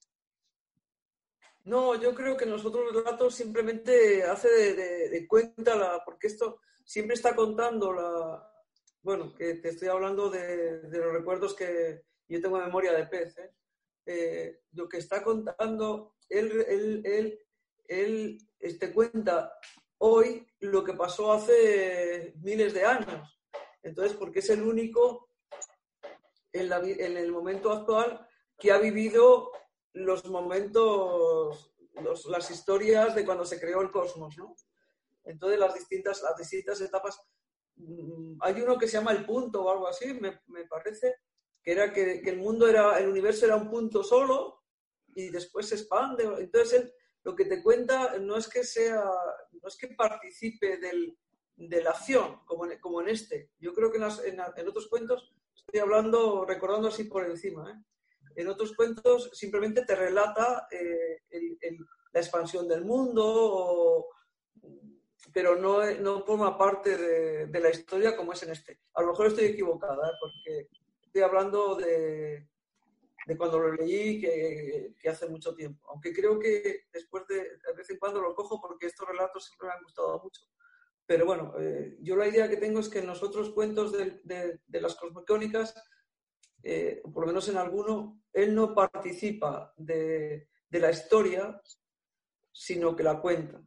No, yo creo que en los otros relatos simplemente hace de, cuenta, la, porque esto siempre está contando la, bueno, que te estoy hablando de, los recuerdos que yo tengo en memoria de pez, ¿eh? Eh, lo que está contando, él, él, él, él este, cuenta hoy lo que pasó hace miles de años. Entonces, porque es el único en, en el momento actual que ha vivido los momentos, las historias de cuando se creó el cosmos, ¿no? Entonces, las distintas, las distintas etapas. Mm, hay uno que se llama el punto o algo así, me, parece, que era que, el mundo era, el universo era un punto solo y después se expande. Entonces, lo que te cuenta no es que sea, no es que participe del, de la acción, como en, como en este. Yo creo que en, en, otros cuentos, estoy hablando, recordando así por encima, ¿eh? en otros cuentos simplemente te relata eh, la expansión del mundo, pero no, no, forma parte de, la historia como es en este. A lo mejor estoy equivocada, ¿eh? porque estoy hablando de, de cuando lo leí que, que, hace mucho tiempo. Aunque creo que después de, de vez en cuando lo cojo porque estos relatos siempre me han gustado mucho. Pero bueno, eh, yo la idea que tengo es que en los otros cuentos de, de, de las cosmocónicas eh, por lo menos en alguno, él no participa de, la historia, sino que la cuenta.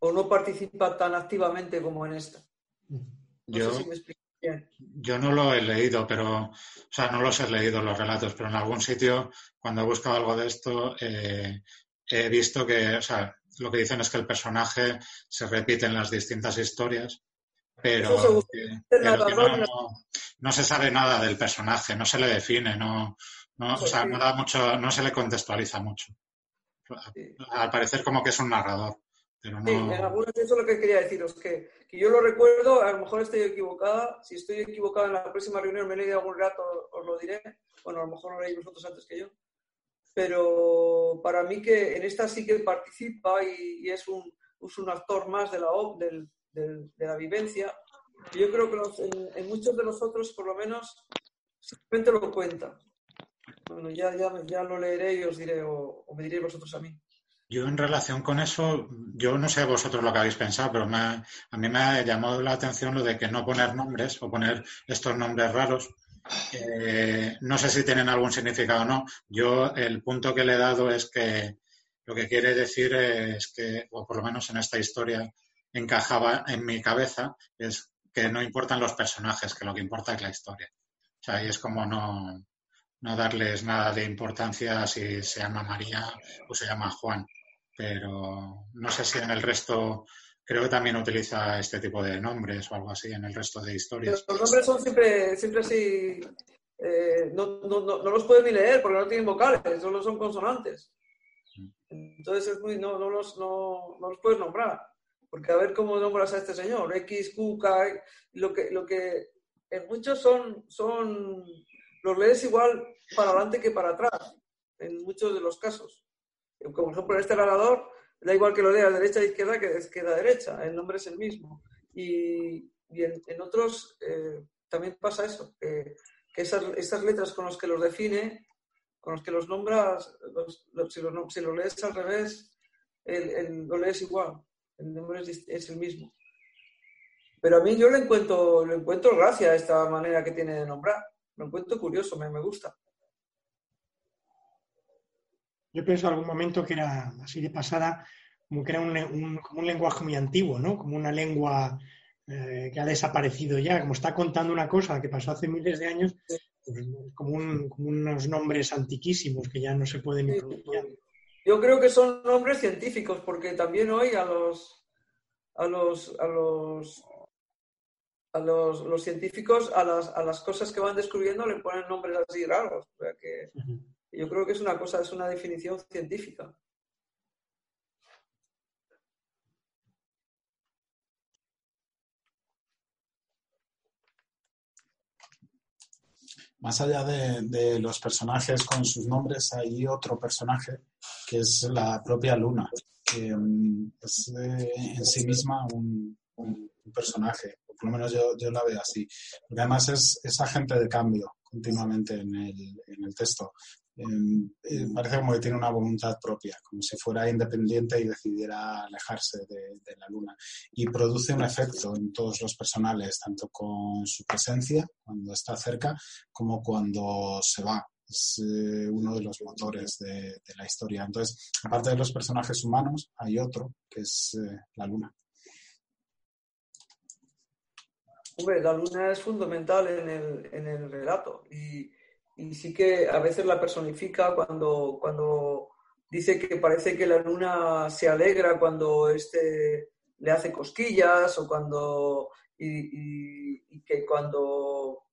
O no participa tan activamente como en esta. yo, yo no lo he leído, pero, o sea, no los he leído los relatos, pero en algún sitio, cuando he buscado algo de esto, eh, he visto que, o sea, lo que dicen es que el personaje se repite en las distintas historias pero, no, se sabe nada del personaje, no se le define, no, no, o sea, no, da mucho, no se le contextualiza mucho. Al parecer como que es un narrador. Pero no... Sí, en algunos eso es lo que quería deciros, que, que yo lo recuerdo, a lo mejor estoy equivocada, si estoy equivocada en la próxima reunión me he leído algún rato, os lo diré, bueno, a lo mejor lo leí vosotros antes que yo, pero para mí que en esta sí que participa y, es, un, es un actor más de la, del, de, la vivencia. Yo creo que en, muchos de los otros, por lo menos, simplemente lo cuenta. Bueno, ya, ya, ya lo leeré y os diré, o, me diréis vosotros a mí. Yo en relación con eso, yo no sé vosotros lo que habéis pensado, pero a mí me ha llamado la atención lo de que no poner nombres o poner estos nombres raros. Eh, no sé si tienen algún significado o no. Yo el punto que le he dado es que lo que quiere decir es que, o por lo menos en esta historia, encajaba en mi cabeza es que no importan los personajes, que lo que importa es la historia. O sea, y es como no, no darles nada de importancia si se llama María o se llama Juan. Pero no sé si en el resto, creo que también utiliza este tipo de nombres o algo así en el resto de historias. Los nombres son siempre, siempre así, eh, no, no, no, los puedes ni leer porque no tienen vocales, solo son consonantes. Entonces es muy, no, no, los, no, no los puedes nombrar porque a ver cómo nombras a este señor, X, Q, K, lo que, lo que en muchos son, son, los lees igual para adelante que para atrás, en muchos de los casos. Como por ejemplo este narrador, da igual que lo leas derecha a izquierda que de izquierda a derecha, el nombre es el mismo. Y, en, otros eh, también pasa eso, que, esas, esas, letras con las que los define, con las que los nombras, si, lo, si, lo, lees al revés, el, lo lees igual el nombre es, el mismo. Pero a mí yo le encuentro, le encuentro gracia a esta manera que tiene de nombrar. Lo encuentro curioso, me gusta. Yo pienso en algún momento que era así de pasada, como que era un, un lenguaje muy antiguo, ¿no? Como una lengua eh, que ha desaparecido ya, como está contando una cosa que pasó hace miles de años, pues, como, unos nombres antiquísimos que ya no se pueden pronunciar. Yo creo que son nombres científicos, porque también hoy a los, a los, a los, a los, los científicos a las, a las, cosas que van descubriendo le ponen nombres así raros. O sea que yo creo que es una cosa, es una definición científica. Más allá de, los personajes con sus nombres, hay otro personaje que es la propia Luna, que um, es eh, en sí misma un, un, personaje, por lo menos yo, yo la veo así, además es, es agente de cambio continuamente en el, en el texto. Eh, parece como que tiene una voluntad propia, como si fuera independiente y decidiera alejarse de, de, la luna. Y produce un efecto en todos los personales, tanto con su presencia, cuando está cerca, como cuando se va. Es eh, uno de los motores de, de, la historia. Entonces, aparte de los personajes humanos, hay otro, que es eh, la luna. Hombre, la luna es fundamental en el, en el relato y y sí que a veces la personifica cuando, cuando dice que parece que la luna se alegra cuando este le hace cosquillas o cuando y, y, que cuando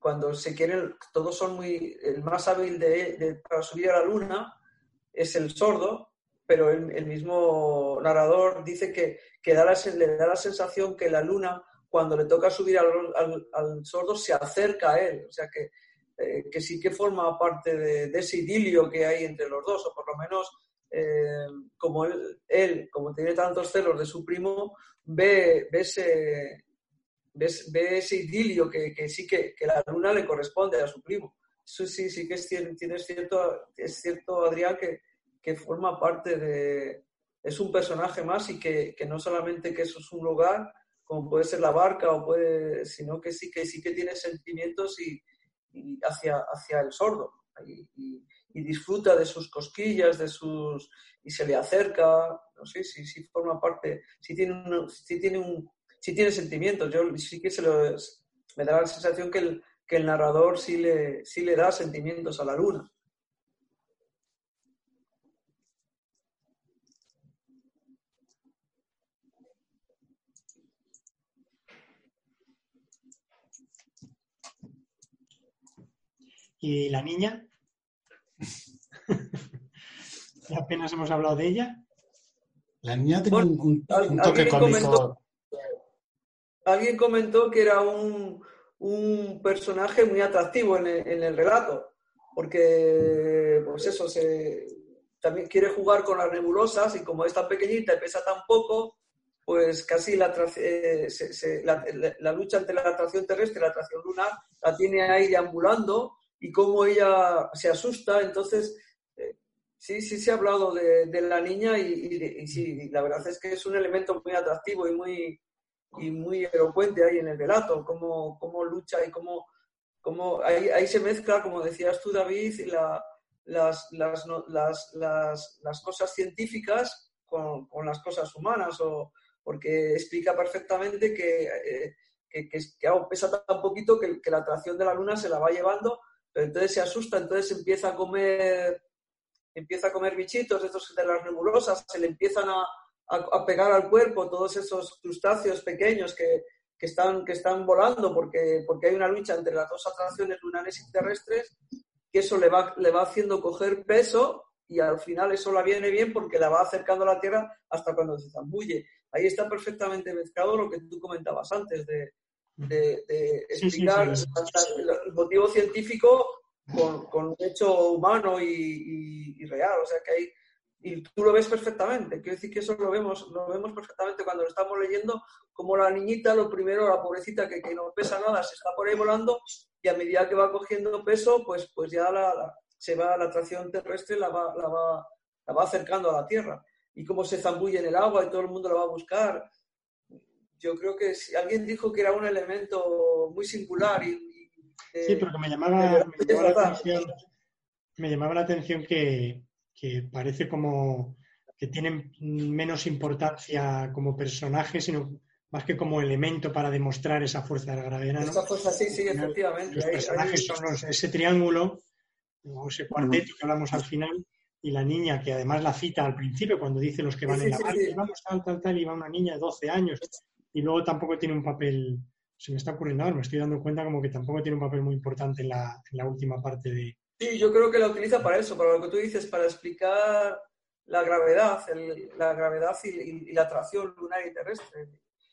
cuando se quieren todos son muy el más hábil de, de, para subir a la luna es el sordo pero el, el mismo narrador dice que, que da la, le da la sensación que la luna cuando le toca subir al, al, al sordo se acerca a él. O sea que eh, que sí que forma parte de, ese idilio que hay entre los dos, o por lo menos eh, como él, como tiene tantos celos de su primo, ve, ve, ese, ve ese idilio que, que sí que, que, la luna le corresponde a su primo. Eso sí, sí que es, tienes cierto, es cierto, Adrián, que, que forma parte de... Es un personaje más y que, que no solamente que eso es un lugar, como puede ser la barca, o puede, sino que sí que sí que tiene sentimientos y, y hacia, hacia el sordo y, disfruta de sus cosquillas, de sus y se le acerca, no sé si, si forma parte, si tiene un, si tiene un, si tiene sentimientos, yo sí que se lo, me da la sensación que el, que el narrador sí le, sí le da sentimientos a la luna. ¿Y la niña? apenas hemos hablado de ella. La niña tiene bueno, un, un, toque cómico. Comentó, alguien comentó que era un, un personaje muy atractivo en el, en el, relato, porque, pues eso, se, también quiere jugar con las nebulosas y como es tan pequeñita y pesa tan poco, pues casi la, eh, se, se, la, la, lucha entre la atracción terrestre y la atracción lunar la tiene ahí deambulando y cómo ella se asusta. Entonces, eh, sí, sí se ha hablado de, de la niña y, y, y, sí, la verdad es que es un elemento muy atractivo y muy, y muy elocuente ahí en el relato, cómo, cómo lucha y cómo, cómo ahí, ahí, se mezcla, como decías tú, David, la, las, las, las, las, las cosas científicas con, con, las cosas humanas, o, porque explica perfectamente que, eh, que, que, que, pesa tan poquito que, que la atracción de la luna se la va llevando pero entonces se asusta, entonces empieza a comer, empieza a comer bichitos estos, de las nebulosas, se le empiezan a, a, a, pegar al cuerpo todos esos crustáceos pequeños que, que, están, que están volando porque, porque hay una lucha entre las dos atracciones lunares y terrestres, que eso le va, le va haciendo coger peso y al final eso la viene bien porque la va acercando a la Tierra hasta cuando se zambulle. Ahí está perfectamente mezclado lo que tú comentabas antes de, de, de explicar sí, sí, sí. el motivo científico con, con, un hecho humano y, y, y, real. O sea que hay, y tú lo ves perfectamente. Quiero decir que eso lo vemos, lo vemos perfectamente cuando lo estamos leyendo, como la niñita, lo primero, la pobrecita que, que no pesa nada, se está por ahí volando y a medida que va cogiendo peso, pues, pues ya la, la, se va la atracción terrestre, la va, la, va, la va acercando a la Tierra. Y cómo se zambulle en el agua y todo el mundo la va a buscar yo creo que si alguien dijo que era un elemento muy singular y, y eh, sí, pero que me llamaba, me llamaba, la, atención, me llamaba la atención que, que, parece como que tienen menos importancia como personaje, sino más que como elemento para demostrar esa fuerza de la gravedad. ¿no? Esa fuerza, sí, sí, efectivamente. Los personajes son los, ese triángulo, o ese cuarteto que hablamos al final, y la niña, que además la cita al principio, cuando dice los que van sí, en la sí, barca, sí. vamos tal, tal, tal, y va una niña de 12 años, y luego tampoco tiene un papel se me está ocurriendo ahora, me estoy dando cuenta como que tampoco tiene un papel muy importante en la, en la última parte de... Sí, yo creo que la utiliza para eso, para lo que tú dices, para explicar la gravedad, la gravedad y, la atracción lunar y terrestre.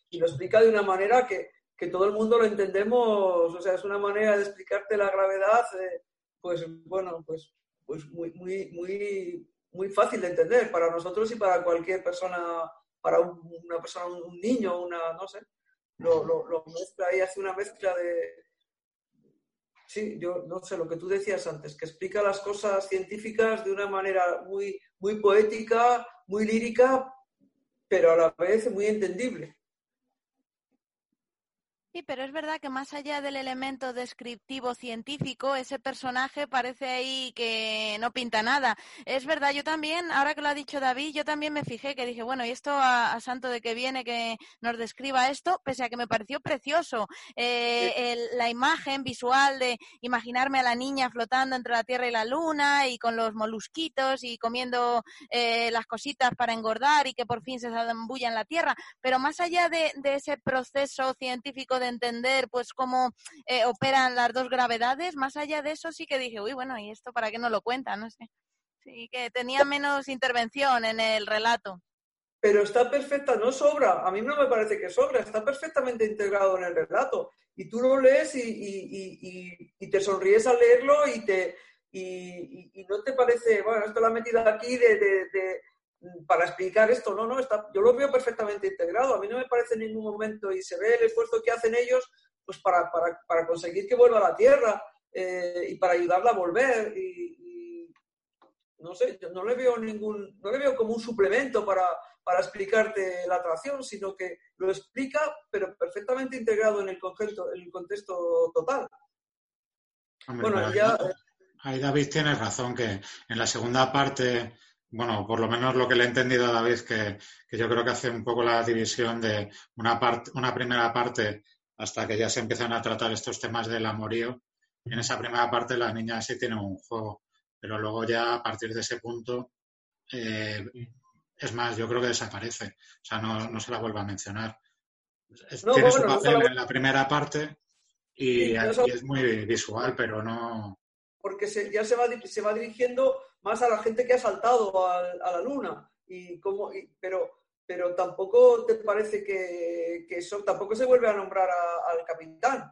Y lo explica de una manera que, que, todo el mundo lo entendemos, o sea, es una manera de explicarte la gravedad, eh, pues bueno, pues, pues muy, muy, muy, muy fácil de entender para nosotros y para cualquier persona, para una persona, un niño, una, no sé, lo, lo, mezcla y hace una mezcla de... Sí, yo no sé, lo que tú decías antes, que explica las cosas científicas de una manera muy, muy poética, muy lírica, pero a la vez muy entendible. Sí, pero es verdad que más allá del elemento descriptivo científico, ese personaje parece ahí que no pinta nada. Es verdad, yo también, ahora que lo ha dicho David, yo también me fijé que dije, bueno, ¿y esto a, santo de que viene que nos describa esto? Pese a que me pareció precioso. Eh, la imagen visual de imaginarme a la niña flotando entre la Tierra y la Luna y con los molusquitos y comiendo eh, las cositas para engordar y que por fin se zambulla en la Tierra. Pero más allá de, de ese proceso científico de entender pues cómo eh, operan las dos gravedades, más allá de eso sí que dije, uy, bueno, ¿y esto para qué no lo cuenta? No sé. Sí, que tenía menos intervención en el relato. Pero está perfecta, no sobra. A mí no me parece que sobra, está perfectamente integrado en el relato. Y tú lo lees y, te sonríes al leerlo y, te, y, no te parece, bueno, esto lo ha metido aquí de para explicar esto. No, no, está, yo lo veo perfectamente integrado. A mí no me parece en ningún momento y se ve el esfuerzo que hacen ellos pues para, para, para conseguir que vuelva a la Tierra eh, y para ayudarla a volver. Y, no sé, yo no le veo ningún, no le veo como un suplemento para, para explicarte la atracción, sino que lo explica, pero perfectamente integrado en el contexto, en el contexto total. bueno, ya... Ahí David tiene razón que en la segunda parte bueno, por lo menos lo que le he entendido a David, que, que yo creo que hace un poco la división de una, parte, una primera parte hasta que ya se empiezan a tratar estos temas del amorío. En esa primera parte la niña sí tiene un juego, pero luego ya a partir de ese punto, eh, es más, yo creo que desaparece. O sea, no, no se la vuelve a mencionar. tiene su papel en la primera parte y, es muy visual, pero no. Porque ya se va, se va dirigiendo más a la gente que ha saltado a, la luna. Y como, pero, pero tampoco te parece que, eso, tampoco se vuelve a nombrar al capitán.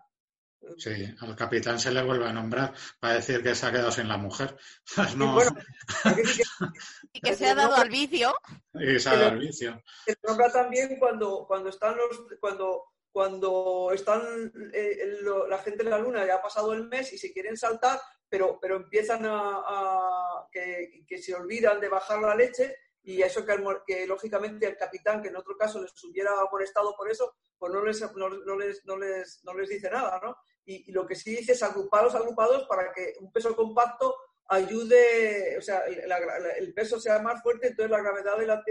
Sí, al capitán se le vuelve a nombrar para decir que se ha quedado sin la mujer. y que se ha dado al vicio. Y se ha dado al vicio. Se nombra también cuando, cuando están los, cuando, cuando están eh, la gente en la luna ya ha pasado el mes y se quieren saltar, pero, pero empiezan a, que, se olvidan de bajar la leche y eso que, lógicamente el capitán, que en otro caso les hubiera molestado por eso, pues no les, no, les, no les, no les dice nada, ¿no? Y, lo que sí dice es agrupados, agrupados para que un peso compacto ayude, o sea, el, peso sea más fuerte, entonces la gravedad de la,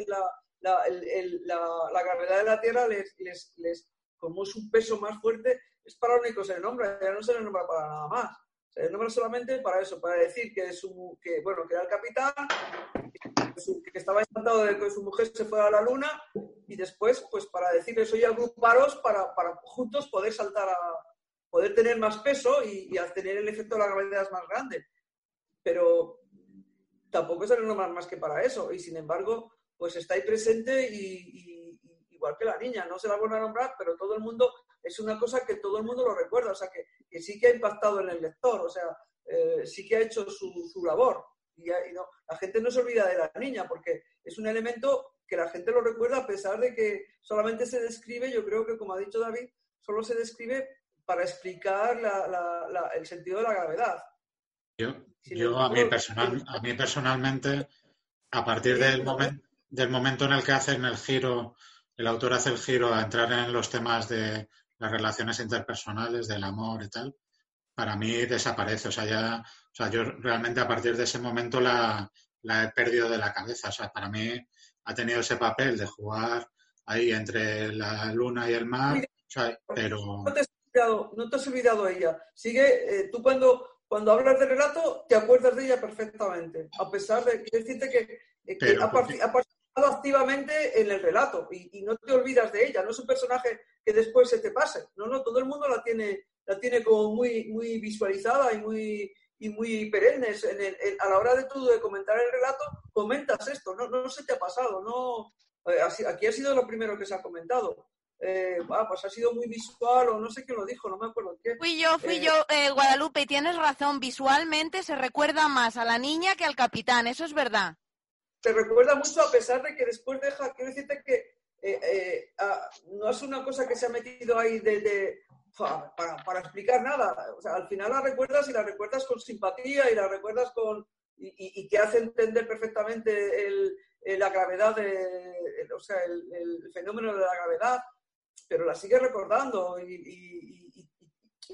la, la gravedad de la Tierra les, les, como es un peso más fuerte, es para lo único que se le nombra, ya no se le nombra para nada más. Se le nombra solamente para eso, para decir que, su, que, bueno, que era el capitán, que estaba encantado de que su mujer se fuera a la luna y después, pues para decir eso y agruparos para, para juntos poder saltar a, poder tener más peso y, al tener el efecto de la gravedad más grande. Pero tampoco se le nombra más que para eso y sin embargo, pues está ahí presente y, igual que la niña, no se la vuelve a nombrar, pero todo el mundo es una cosa que todo el mundo lo recuerda, o sea, que, sí que ha impactado en el lector, o sea, eh, sí que ha hecho su, labor. Y, no, la gente no se olvida de la niña porque es un elemento que la gente lo recuerda a pesar de que solamente se describe, yo creo que como ha dicho David, solo se describe para explicar el sentido de la gravedad. Yo, a, mí personal, a mí personalmente, a partir del, del momento en el que hacen el giro, el autor hace el giro a entrar en los temas de las relaciones interpersonales, del amor y tal, para mí desaparece. O sea, ya, o sea, yo realmente a partir de ese momento la, he perdido de la cabeza. O sea, para mí ha tenido ese papel de jugar ahí entre la luna y el mar, o sea, pero... No te has olvidado, no te has olvidado ella. Sigue, eh, tú cuando, cuando hablas de relato te acuerdas de ella perfectamente, a pesar de decirte que, eh, a, partir, activamente en el relato y, no te olvidas de ella. No es un personaje que después se te pase. No, no, todo el mundo la tiene, la tiene como muy, muy visualizada y muy, y muy perennes. a la hora de tú de comentar el relato, comentas esto. No, no se te ha pasado. No, eh, aquí ha sido lo primero que se ha comentado. Eh, ah, pues ha sido muy visual o no sé quién lo dijo, no me acuerdo qué. Fui yo, fui eh, yo, eh, Guadalupe, y tienes razón, visualmente se recuerda más a la niña que al capitán, eso es verdad. Se recuerda mucho a pesar de que después deja, quiero decirte que ah, no es una cosa que se ha metido ahí de, para, explicar nada. O sea, al final la recuerdas y la recuerdas con simpatía y la recuerdas con... y, y te hace entender perfectamente el, la gravedad, de, o sea, el, fenómeno de la gravedad pero la sigues recordando y,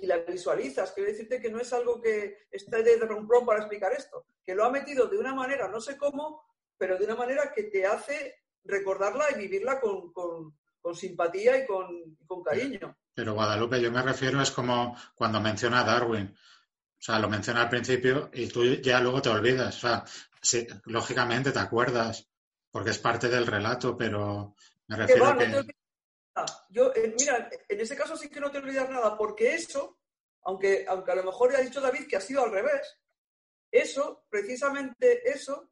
la visualizas. Quiero decirte que no es algo que esté de romplón para explicar esto, que lo ha metido de una manera, no sé cómo, pero de una manera que te hace recordarla y vivirla con, simpatía y con, cariño. Pero Guadalupe, yo me refiero, es como cuando menciona a Darwin. O sea, lo menciona al principio y tú ya luego te olvidas. O sea, lógicamente te acuerdas porque es parte del relato, pero me refiero a que... Yo, eh, mira, en ese caso sí que no te olvidas nada, porque eso, aunque, aunque a lo mejor ya ha dicho David que ha sido al revés, eso, precisamente eso,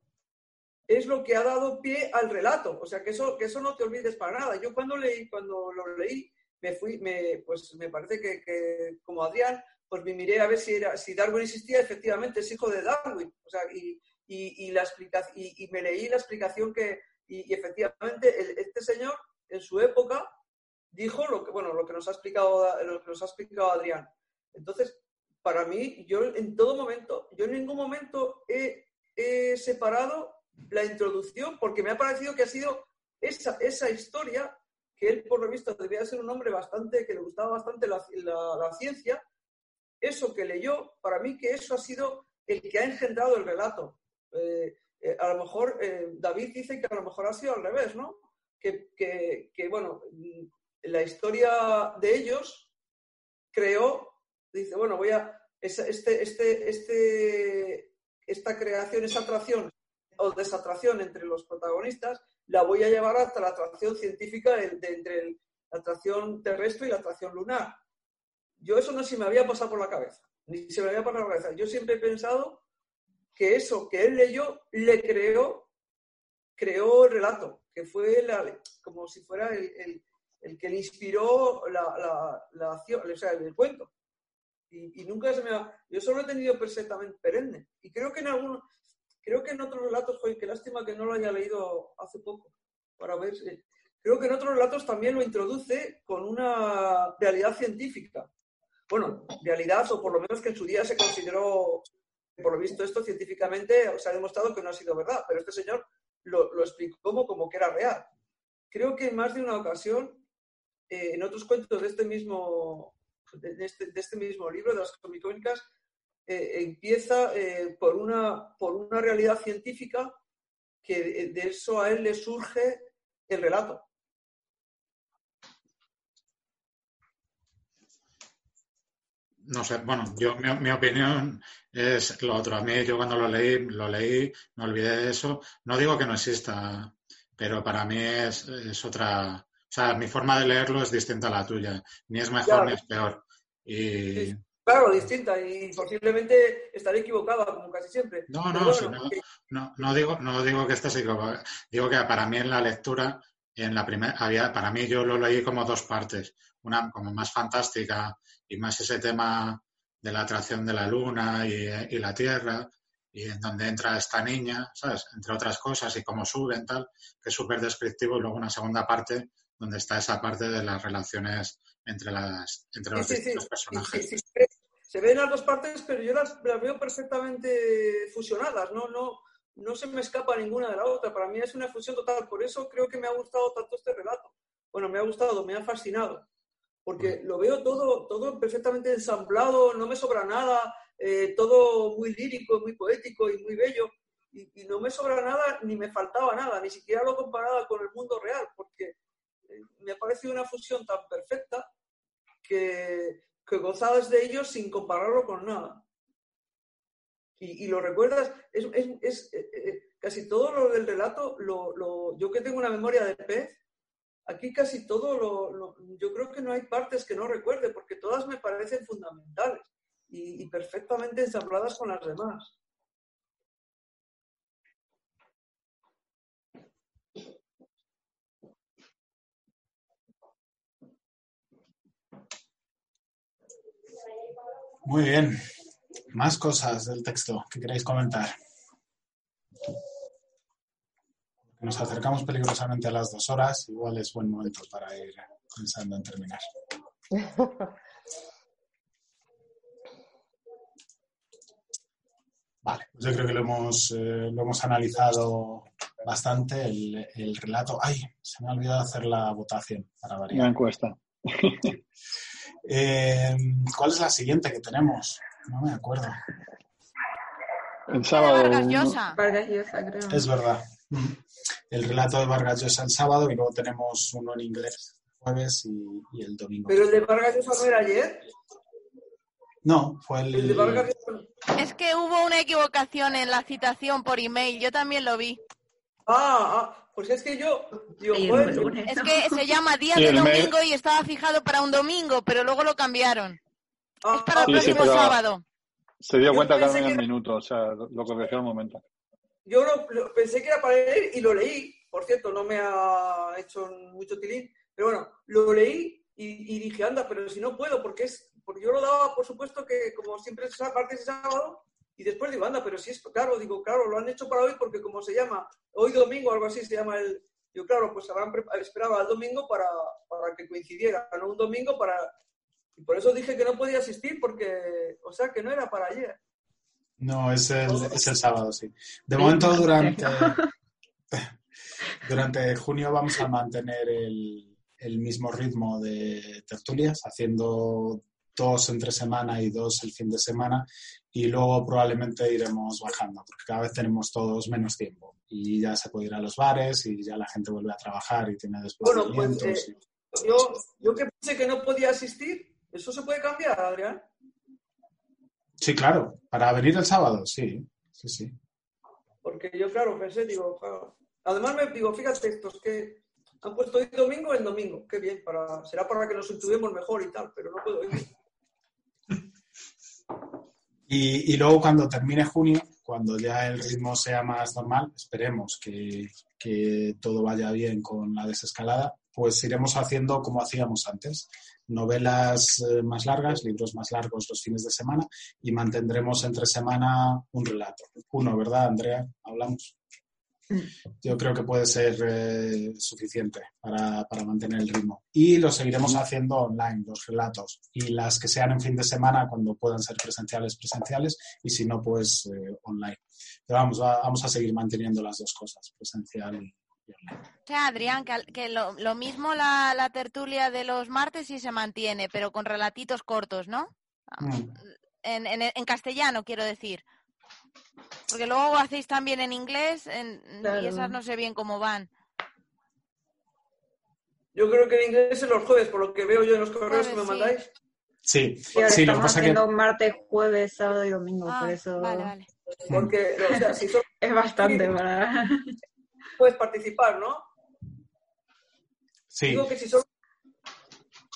es lo que ha dado pie al relato. O sea, que eso, que eso no te olvides para nada. Yo cuando leí, cuando lo leí, me fui, me, pues me parece que, como Adrián, pues me miré a ver si, era, si Darwin existía, efectivamente es hijo de Darwin. O sea, y, y, la y, y, me leí la explicación que, y, efectivamente, este señor, en su época, dijo lo que, bueno, lo que nos ha explicado, lo que nos ha explicado Adrián. Entonces, para mí, yo en todo momento, yo en ningún momento he, separado la introducción porque me ha parecido que ha sido esa, esa historia que él, por lo visto, debía ser un hombre bastante, que le gustaba bastante la, ciencia, eso que leyó, para mí que eso ha sido el que ha engendrado el relato. Eh, eh, a lo mejor eh, David dice que a lo mejor ha sido al revés, ¿no? Que, que, bueno, la historia de ellos creó, dice, bueno, voy a, este, este, este, esta creación, esa atracción o desatracción entre los protagonistas, la voy a llevar hasta la atracción científica entre la atracción terrestre y la atracción lunar. Yo eso no se me había pasado por la cabeza, ni se me había pasado por la cabeza. Yo siempre he pensado que eso que él leyó le creó, creó el relato, que fue como si fuera el, el que le inspiró el, cuento. Y, nunca se me ha... Yo solo he tenido perfectamente perenne. Y creo que en algunos, creo que en otros relatos, fue qué lástima que no lo haya leído hace poco, para ver si... Creo que en otros relatos también lo introduce con una realidad científica. Bueno, realidad, o por lo menos que en su día se consideró, por lo visto esto científicamente se ha demostrado que no ha sido verdad, pero este señor lo, lo explicó como, como que era real. Creo que en más de una ocasión eh, en otros cuentos de este mismo, de este, de este mismo libro, de las comicónicas, eh, empieza eh, por, una, por una realidad científica que de eso a él le surge el relato. No sé, bueno, yo mi, mi, opinión es lo otro. A mí yo cuando lo leí, lo leí, me olvidé de eso. No digo que no exista, pero para mí es, es otra, o sea, mi forma de leerlo es distinta a la tuya. Ni es mejor ni es peor. Y... Claro, distinta y posiblemente estaré equivocada, como casi siempre. No, no, no, no, digo, no digo que estés equivocado. Digo que para mí en la lectura, en la primera, había, para mí yo lo leí como dos partes. Una como más fantástica y más ese tema de la atracción de la luna y, y la tierra y en donde entra esta niña, ¿sabes? Entre otras cosas y cómo suben, tal, que es súper descriptivo. Y luego una segunda parte donde está esa parte de las relaciones entre, las, entre los distintos personajes. se ven las dos partes, pero yo las, veo perfectamente fusionadas, ¿no? No, no se me escapa ninguna de la otra. Para mí es una fusión total. Por eso creo que me ha gustado tanto este relato. Bueno, me ha gustado, me ha fascinado. Porque lo veo todo, todo perfectamente ensamblado, no me sobra nada, eh, todo muy lírico, muy poético y muy bello. Y, y, no me sobra nada, ni me faltaba nada, ni siquiera lo comparaba con el mundo real, porque me ha parecido una fusión tan perfecta que, que gozabas de ellos sin compararlo con nada. Y, lo recuerdas, es, es, es, eh, eh, casi todo lo del relato, lo, yo que tengo una memoria de pez, aquí casi todo lo, yo creo que no hay partes que no recuerde, porque todas me parecen fundamentales y perfectamente ensambladas con las demás. Muy bien. Más cosas del texto que queráis comentar. Nos acercamos peligrosamente a las dos horas. Igual es buen momento para ir pensando en terminar. Vale, pues yo creo que lo hemos, eh, lo hemos analizado bastante el, el, relato. ¡Ay! Se me ha olvidado hacer la votación para variar. La encuesta. Eh, ¿Cuál es la siguiente que tenemos? No me acuerdo. El sábado. Vargas Llosa. Vargas Llosa, creo. Es verdad. El relato de Vargas Llosa el sábado y luego tenemos uno en inglés el jueves y, y el domingo. ¿Pero el de Vargas Llosa no era ayer? No, fue el... El de Vargas Llosa... Es que hubo una equivocación en la citación por email. Yo también lo vi. Ah, ah pues es que yo... Digo. Es que se llama Día Sí, de Domingo y estaba fijado para un domingo, pero luego lo cambiaron. ah, Es para el Sí, próximo sábado. Se dio Yo cuenta cada en que minuto, o sea, lo lo corrigió al momento. Yo lo, lo- pensé que era para leer y lo leí. Por cierto, no me ha hecho mucho tilín. Pero bueno, lo leí y, y dije, anda, pero si no puedo, porque es porque yo lo daba, por supuesto, que como siempre es martes y sábado, y después digo, anda, pero si es claro, digo, claro, lo han hecho para hoy porque como se llama, hoy domingo, algo así se llama el... Yo, claro, pues habrán esperaba el domingo para, para que coincidiera, no un domingo para... Y por eso dije que no podía asistir porque, o sea, que no era para ayer. No, es el, es el sábado, sí. De momento, durante, durante junio vamos a mantener el, el mismo ritmo de tertulias, haciendo dos entre semana y dos el fin de semana, y luego probablemente iremos bajando, porque cada vez tenemos todos menos tiempo y ya se puede ir a los bares y ya la gente vuelve a trabajar y tiene Bueno, pues desplazamientos. eh, yo, yo que pensé que no podía asistir, ¿eso se puede cambiar, Adrián? Sí, claro, para venir el sábado, sí, sí, sí. Porque yo, claro, pensé, digo, claro. Además me digo, fíjate, estos que han puesto hoy domingo el domingo, qué bien, para, será para que nos intuimos mejor y tal, pero no puedo ir. Y, luego cuando termine junio, cuando ya el ritmo sea más normal, esperemos que, que todo vaya bien con la desescalada, pues iremos haciendo como hacíamos antes, novelas eh, más largas, libros más largos los fines de semana y mantendremos entre semana un relato. Uno, ¿verdad, Andrea? Hablamos. Yo creo que puede ser eh, suficiente para, para mantener el ritmo. Y lo seguiremos haciendo online, los relatos. Y las que sean en fin de semana, cuando puedan ser presenciales, presenciales. Y si no, pues eh, online. Pero vamos, va- vamos a seguir manteniendo las dos cosas, presencial y. O sea, Adrián, que, que lo, lo mismo la, la tertulia de los martes sí se mantiene, pero con relatitos cortos, ¿no? Mm. En, en, en castellano, quiero decir. Porque luego hacéis también en inglés en- y Claro. esas no sé bien cómo van. Yo creo que en inglés es los jueves, por lo que veo yo en los correos que me sí. mandáis. Sí, Sí, sí, lo que estamos pasa que haciendo martes, jueves, sábado y domingo, Ah, por eso vale, vale. Porque, o sea, si solo es bastante para... puedes participar, ¿no? sí, Digo que si solo...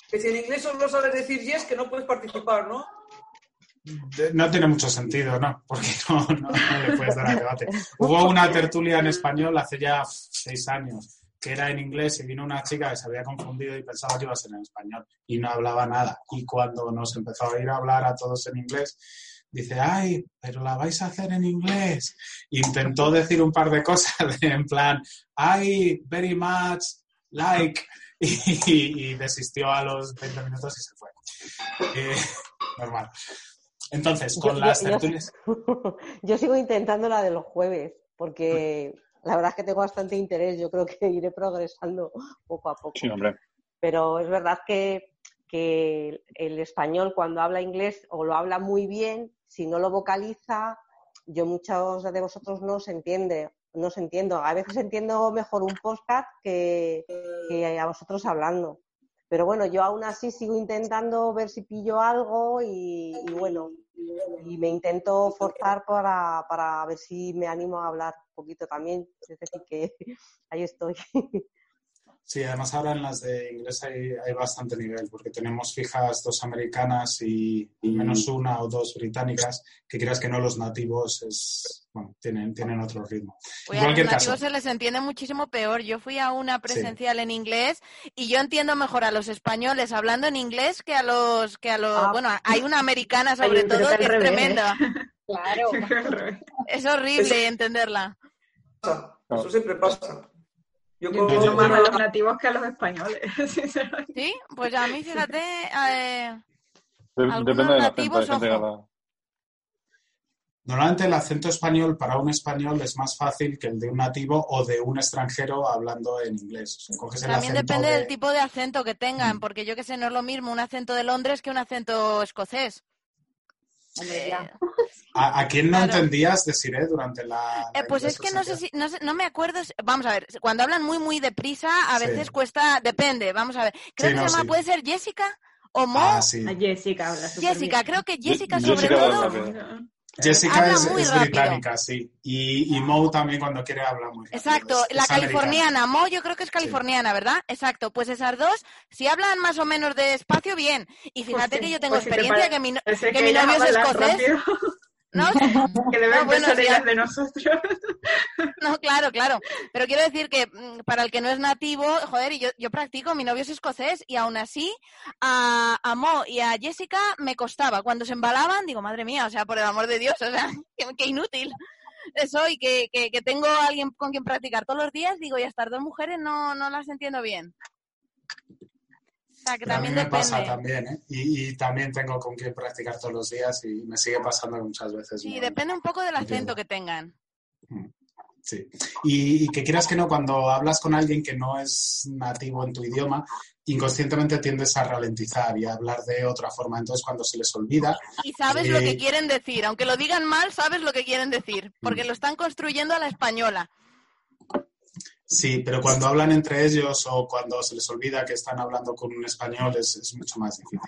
Que si en inglés solo sabes decir yes, que no puedes participar, ¿no? No tiene mucho sentido, ¿no? Porque no, no, le puedes dar a debate. Hubo una tertulia en español hace ya seis años que era en inglés y vino una chica que se había confundido y pensaba que iba a ser en español y no hablaba nada. Y cuando nos empezó a ir a hablar a todos en inglés, dice, ay, pero la vais a hacer en inglés. Intentó decir un par de cosas en plan, ay, very much, like, y, y desistió a los 20 minutos y se fue. Eh, normal. Entonces, con Yo- las yo- yo- tertulias... Yo sigo intentando la de los jueves, porque la verdad es que tengo bastante interés. Yo creo que iré progresando poco a poco. Sí, hombre. Pero es verdad que, que el español cuando habla inglés o lo habla muy bien, si no lo vocaliza, yo muchos de vosotros no se entiende, no os entiendo. A veces entiendo mejor un podcast que, que a vosotros hablando. Pero bueno, yo aún así sigo intentando ver si pillo algo y, bueno, y me intento forzar para, para ver si me animo a hablar un poquito también. Es decir, que ahí estoy. Sí, además ahora en las de inglés hay, hay bastante nivel, porque tenemos fijas dos americanas y, y menos una o dos británicas, que creas que no los nativos es, bueno, tienen, tienen otro ritmo. Oye, en a los cualquier nativos caso, se les entiende muchísimo peor. Yo fui a una presencial en inglés y yo entiendo mejor a los españoles hablando en inglés que a los que a los Ah. bueno, hay una americana sobre todo que es revés, ¿eh? tremenda. Claro. Es horrible entenderla. pasa, Eso siempre pasa. Yo Yo con- entiendo más a los nativos que a los españoles, sinceramente. Sí, pues a mí fíjate, eh, De- Algunos depende del acento. Nativos, gente normalmente el acento español para un español es más fácil que el de un nativo o de un extranjero hablando en inglés. O sea, coges el también depende de- del tipo de acento que tengan, Mm. porque yo que sé, no es lo mismo un acento de Londres que un acento escocés. Hombre, ya. ¿A, a quién no Claro. entendías, Desiree, durante la... Eh, la pues es que no sé si, no, sé- no me acuerdo, si- vamos a ver, cuando hablan muy muy deprisa, a Sí. veces cuesta, depende, vamos a ver. Creo Sí, que no, se llama, sí. puede ser Jessica o Mo. Ah, Jessica habla Jessica, bien. creo que Jessica Ye- sobre Jessica todo. Jessica Habla es, muy es rápido. británica, sí. Y, y Mo también cuando quiere habla muy rápido. Exacto, Es- la es americana. californiana, Mo yo creo que es californiana, ¿verdad? Exacto, pues esas dos, si hablan más o menos de espacio, bien. Y fíjate Pues sí, que yo tengo pues si te experiencia, pare- que mi, que mi novio es escocés, rápido, ¿no? que deben No, bueno, ellas de nosotros. No, claro, claro. Pero quiero decir que mm, para el que no es nativo, joder, y yo, yo practico, mi novio es escocés y aún así a, a Mo y a Jessica me costaba. Cuando se embalaban, digo, madre mía, o sea, por el amor de Dios, o sea, qué, qué inútil soy, que, que, que tengo a alguien con quien practicar todos los días, digo, y a estas dos mujeres no, no las entiendo bien. O sea, que Pero a mí también me depende. pasa también, ¿eh? Y, y también tengo con quien practicar todos los días y me sigue pasando muchas veces. Sí, ¿no? depende un poco del acento que tengan. Sí. Y, y que quieras que no, cuando hablas con alguien que no es nativo en tu idioma, inconscientemente tiendes a ralentizar y a hablar de otra forma. Entonces, cuando se les olvida, Y sabes lo Eh, que quieren decir, aunque lo digan mal, sabes lo que quieren decir, porque lo están construyendo a la española. Sí, pero cuando hablan entre ellos o cuando se les olvida que están hablando con un español, es, es mucho más difícil.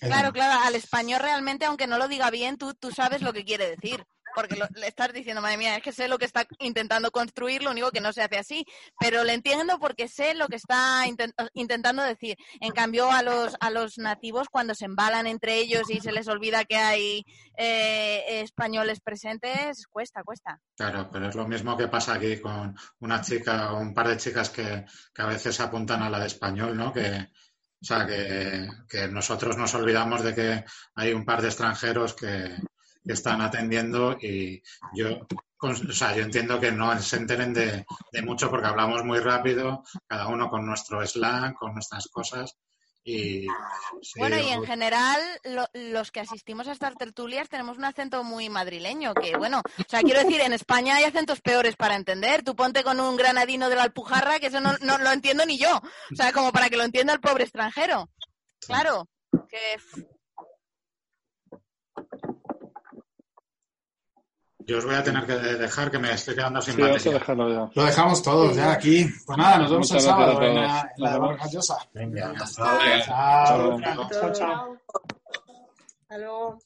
Claro, claro, al español realmente, aunque no lo diga bien, tú, tú sabes lo que quiere decir. Porque lo- le estás diciendo, madre mía, es que sé lo que está intentando construir, lo único que no se hace así. Pero le entiendo porque sé lo que está inten- intentando decir. En cambio, a los, a los nativos, cuando se embalan entre ellos y se les olvida que hay eh, españoles presentes, cuesta, cuesta. Claro, pero es lo mismo que pasa aquí con una chica o un par de chicas que, que a veces apuntan a la de español, ¿no? Que, o sea, que, que nosotros nos olvidamos de que hay un par de extranjeros que están atendiendo y yo, con- o sea, yo entiendo que no se enteren de, de mucho porque hablamos muy rápido, cada uno con nuestro slang, con nuestras cosas y sí, Bueno, y en general, lo- los que asistimos a estas tertulias tenemos un acento muy madrileño, que bueno, o sea, quiero decir, en España hay acentos peores para entender. Tú ponte con un granadino de la Alpujarra, que eso no, no lo entiendo ni yo. O sea, como para que lo entienda el pobre extranjero. Claro, que yo os voy a tener que dejar que me estoy quedando sin Sí, vamos a batería. dejarlo ya. Lo dejamos todos ya aquí. Pues nada, nos vemos el Muchas sábado en la, en la de Llosa. Venga, Chao. Chao. Chao, chao. Hasta luego.